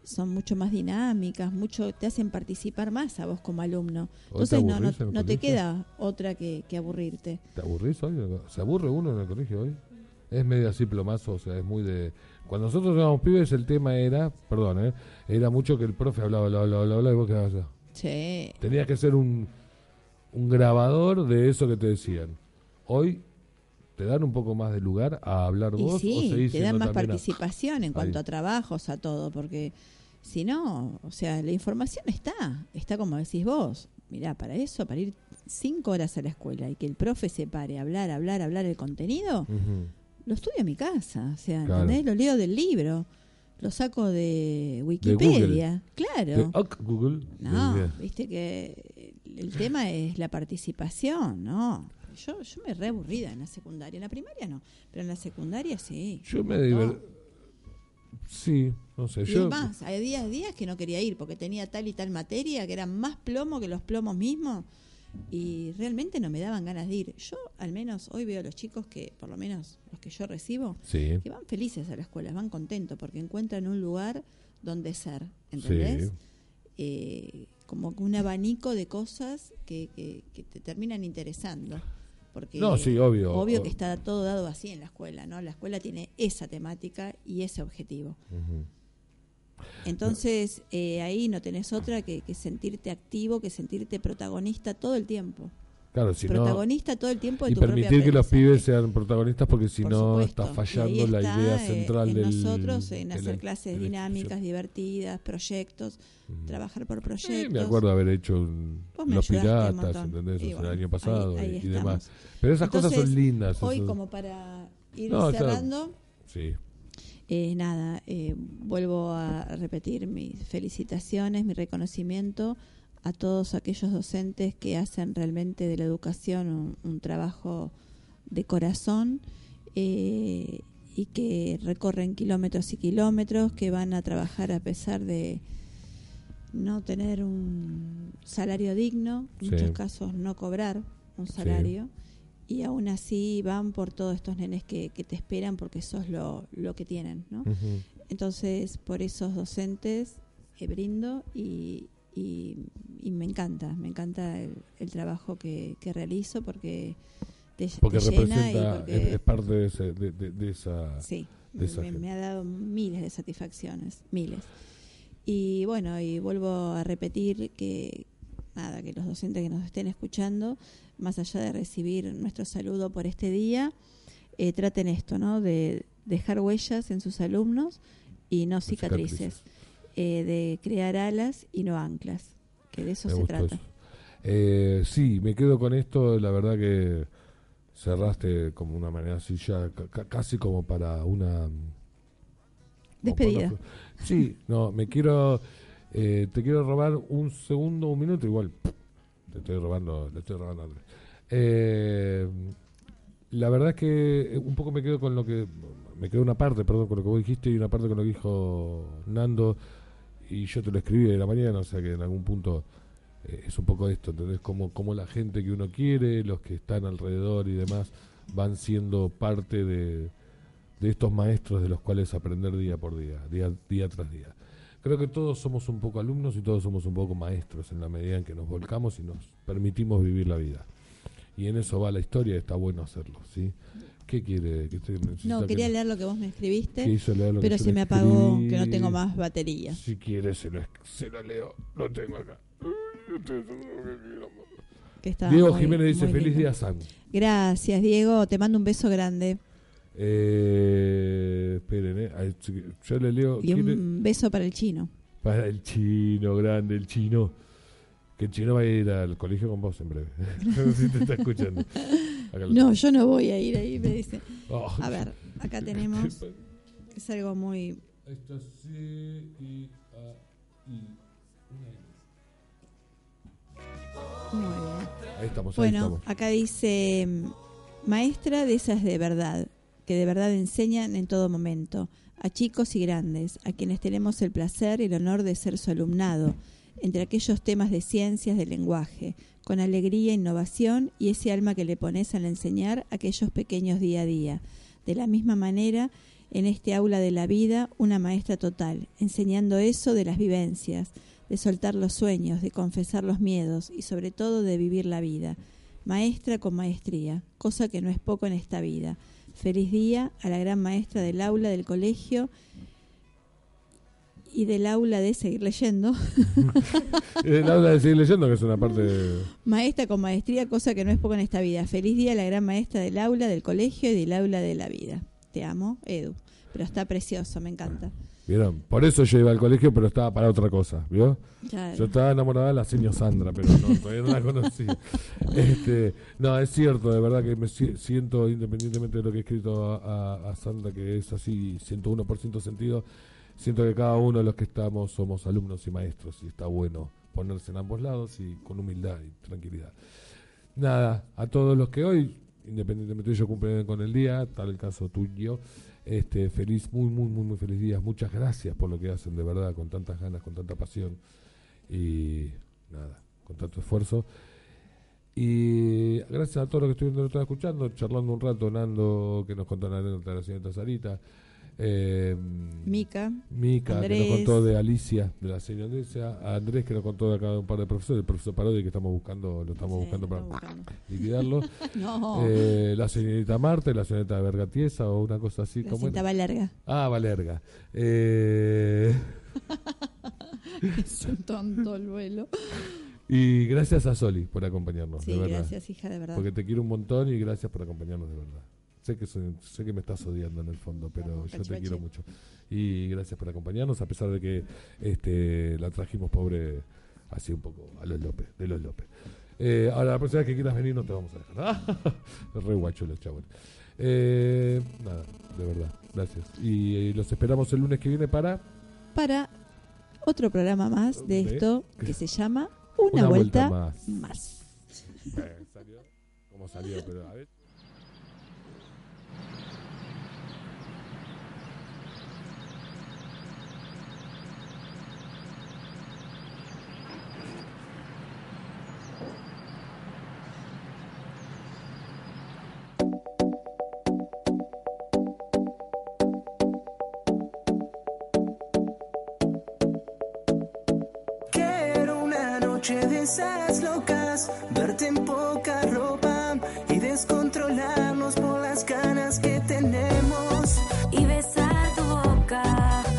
son mucho más dinámicas, mucho te hacen participar más a vos como alumno. ¿Hoy te Entonces no, no, te queda otra que, que aburrirte. ¿Te aburrís hoy? ¿Se aburre uno en el colegio hoy? Es medio así plomazo, o sea, es muy de... Cuando nosotros éramos pibes el tema era, perdón, ¿eh? era mucho que el profe hablaba, hablaba, hablaba, hablaba y vos quedabas allá. Sí. Tenías que ser un, un grabador de eso que te decían. Hoy te dan un poco más de lugar a hablar Y vos o sí, seguís te dan más a- participación en cuanto Ahí. a trabajos, a todo, porque si no, o sea, la información está, está como decís vos. Mirá, para eso, para ir cinco horas a la escuela y que el profe se pare a hablar, hablar, hablar el contenido, Ujú. Lo estudio en mi casa. O sea, Claro. ¿entendés? Lo leo del libro, lo saco de. Wikipedia. Claro. De Google. No, de- viste que el tema es la participación, ¿no? Yo, yo me re aburrida en la secundaria, en la primaria no, pero en la secundaria sí. Yo me No. diver... Sí, no sé. Y Yo, más, hay días, días que no quería ir porque tenía tal y tal materia que eran más plomo que los plomos mismos y realmente no me daban ganas de ir. Yo al menos hoy veo a los chicos que, por lo menos los que yo recibo, Sí. que van felices a la escuela, van contentos porque encuentran un lugar donde ser, ¿entendés? Sí. Eh, como un abanico de cosas que, que, que te terminan interesando. Porque No, sí, obvio. Obvio que está todo dado así en la escuela, ¿no? La escuela tiene esa temática y ese objetivo. Ujú. Entonces, eh, ahí no tenés otra que, que sentirte activo, que sentirte protagonista todo el tiempo. Claro, si no... protagonista todo el tiempo de Y tu permitir que los pibes sean protagonistas porque si Por no está Y fallando ahí la está, idea eh, central en del... nosotros en de hacer la- clases dinámicas, divertidas, proyectos, trabajar por Sí, proyectos. me acuerdo haber hecho un- los piratas. ¿entendés? Y bueno, el año pasado ahí- y- ahí y, demás. estamos. Pero esas cosas son Entonces, lindas. Hoy, como para ir No, cerrando, Sí. Eh, nada, eh, vuelvo a repetir mis felicitaciones, mi reconocimiento a todos aquellos docentes que hacen realmente de la educación un, un trabajo de corazón eh, y que recorren kilómetros y kilómetros, que van a trabajar a pesar de no tener un salario digno, en Sí. muchos casos no cobrar un salario y aún así van por todos estos nenes que, que te esperan porque sos lo, lo que tienen, ¿no? Entonces, por esos docentes eh, brindo y, y, y me encanta, me encanta el, el trabajo que, que realizo porque te, Porque te llena y porque, es, es parte de, ese- de, de- de esa... sí, de esa me, me ha dado miles de satisfacciones, miles. Y bueno, y vuelvo a repetir que nada, que los docentes que nos estén escuchando, más allá de recibir nuestro saludo por este día, eh, traten esto, ¿no? De dejar huellas en sus alumnos y no cicatrices, cicatrices. eh, de crear alas y no anclas, que de eso Me se trata. eso. Eh, sí, me quedo con esto. La verdad que cerraste como una manera así ya, ca- ca- casi como para una... Despedida. como para- Sí, no, me quiero... eh, te quiero robar un segundo, un minuto, igual. Te estoy robando, le estoy robando Andrés. Eh, la verdad es que un poco me quedo con lo que... Me quedo una parte, perdón, con lo que vos dijiste y una parte con lo que dijo Nando. Y yo te lo escribí de la mañana, o sea que en algún punto eh, es un poco esto, ¿entendés? Como, como la gente que uno quiere, los que están alrededor y demás, van siendo parte de, de estos maestros de los cuales aprender día por día, día, día tras día. Creo que todos somos un poco alumnos y todos somos un poco maestros en la medida en que nos volcamos y nos permitimos vivir la vida. Y en eso va la historia, está bueno hacerlo, ¿sí? ¿Qué quiere? Que usted necesita No, que- quería leer lo que vos me escribiste, que hizo leer lo que pero se me apagó, escribí. que no tengo más batería. Si quiere, se lo, se lo leo. Lo tengo acá. Que Diego muy- Jiménez dice: Feliz lindo. día, San. Gracias, Diego. Te mando un beso grande. Eh, esperen, eh. Yo le leo. Y ¿quiere? un beso para el chino. Para el chino, grande, el chino. Que el chino va a ir al colegio con vos en breve. no sé si te está escuchando. Acá No, yo no voy a ir ahí, me dice. Oh. A ver, acá tenemos. Es algo muy. Esto sí y A, I. Muy bien. Ahí estamos, ahí Bueno, estamos. acá dice: Maestra de esas de verdad, que de verdad enseñan en todo momento, a chicos y grandes, a quienes tenemos el placer y el honor de ser su alumnado, entre aquellos temas de ciencias del lenguaje, con alegría, innovación y ese alma que le pones al enseñar aquellos pequeños día a día. De la misma manera, en este aula de la vida, una maestra total, enseñando eso de las vivencias, de soltar los sueños, de confesar los miedos y sobre todo de vivir la vida. Maestra con maestría, cosa que no es poco en esta vida. Feliz día a la gran maestra del aula del colegio y del aula de seguir leyendo. El habla de seguir leyendo, que es una parte. de- Maestra con maestría, cosa que no es poco en esta vida. Feliz día a la gran maestra del aula, del colegio y del aula de la vida. Te amo, Edu. pero está precioso, me encanta. ¿Vieron? Por eso yo iba al colegio, pero estaba para otra cosa, ¿vio? Claro. Yo estaba enamorada de la señora Sandra, pero no, todavía no la conocí. Este, no, es cierto, de verdad que me si- siento, independientemente de lo que he escrito a, a- a Sandra, que es así 101% sentido, siento que cada uno de los que estamos somos alumnos y maestros, y está bueno ponerse en ambos lados y con humildad y tranquilidad. Nada, a todos los que hoy, independientemente de ellos cumplen con el día, tal el caso tuyo, este, feliz, muy, muy, muy, muy feliz día. Muchas gracias por lo que hacen, de verdad, con tantas ganas, con tanta pasión y nada, con tanto esfuerzo. Y gracias a todos los que estuvieron escuchando, charlando un rato, Nando, que nos contó la anécdota de la señorita Sarita. Eh, Mica, Mica, que Andrés. nos contó de Alicia, de la señora Alicia, a Andrés, que nos contó de acá de un par de profesores, el profesor Parodi, que estamos buscando, lo estamos Sí, buscando para buscando. liquidarlo. No. Eh, la señorita Marta y la señorita Vergatiesa, o una cosa así. La ¿cómo cinta era? Valerga. Ah, Valerga. Eh, es un tonto el vuelo. y gracias a Soli por acompañarnos, Sí, de verdad. gracias, hija, de verdad. Porque te quiero un montón y gracias por acompañarnos, de verdad. Sé que, soy- sé que me estás odiando en el fondo, pero yo te quiero mucho. Y gracias por acompañarnos, a pesar de que este la trajimos pobre, así un poco a los López, de los López. Eh, ahora, la próxima vez que quieras venir, no te vamos a dejar. Re guacho los chavos. Eh, nada, de verdad, gracias. Y, eh, los esperamos el lunes que viene para Para otro programa más de ¿De? esto que se llama Una, vuelta, más. más. Eh, ¿Salió? ¿Cómo salió? Pero, a ver. Noche de esas locas, verte en poca ropa y descontrolarnos por las ganas que tenemos. y besar tu boca.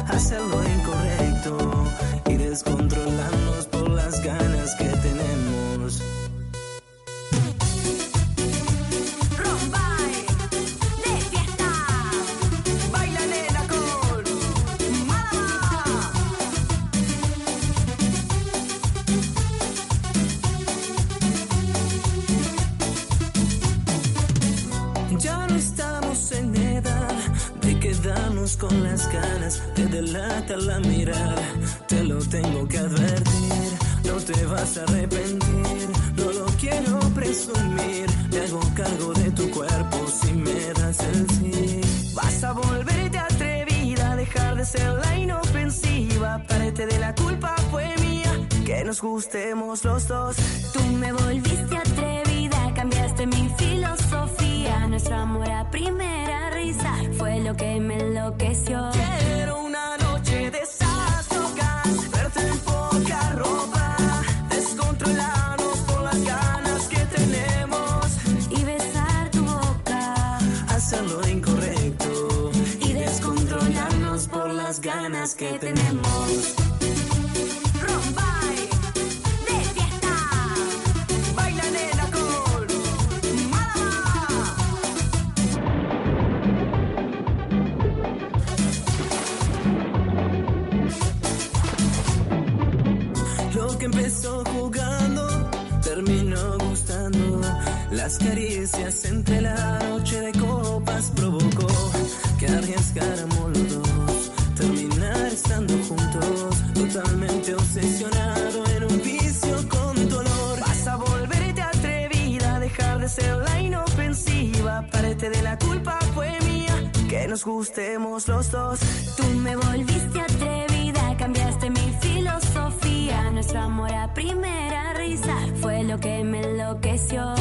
Hacer lo incorrecto y descontrolarnos te delata la mirada, te lo tengo que advertir, no te vas a arrepentir, no lo quiero presumir, me hago cargo de tu cuerpo si me das el sí. Vas a volverte atrevida, dejar de ser la inofensiva, parte de la culpa fue mía, que nos gustemos los dos. Tú me volviste atrevida, cambiaste mi filosofía. Nuestro amor a primera risa fue lo que me enloqueció. Quiero una Las caricias entre la noche de copas provocó que arriesgáramos los dos. Terminar estando juntos, totalmente obsesionado en un vicio con dolor. Vas a volverte atrevida, dejar de ser la inofensiva. Parte de la culpa fue mía, que nos gustemos los dos. Tú me volviste atrevida. Nuestro amor a primera risa fue lo que me enloqueció.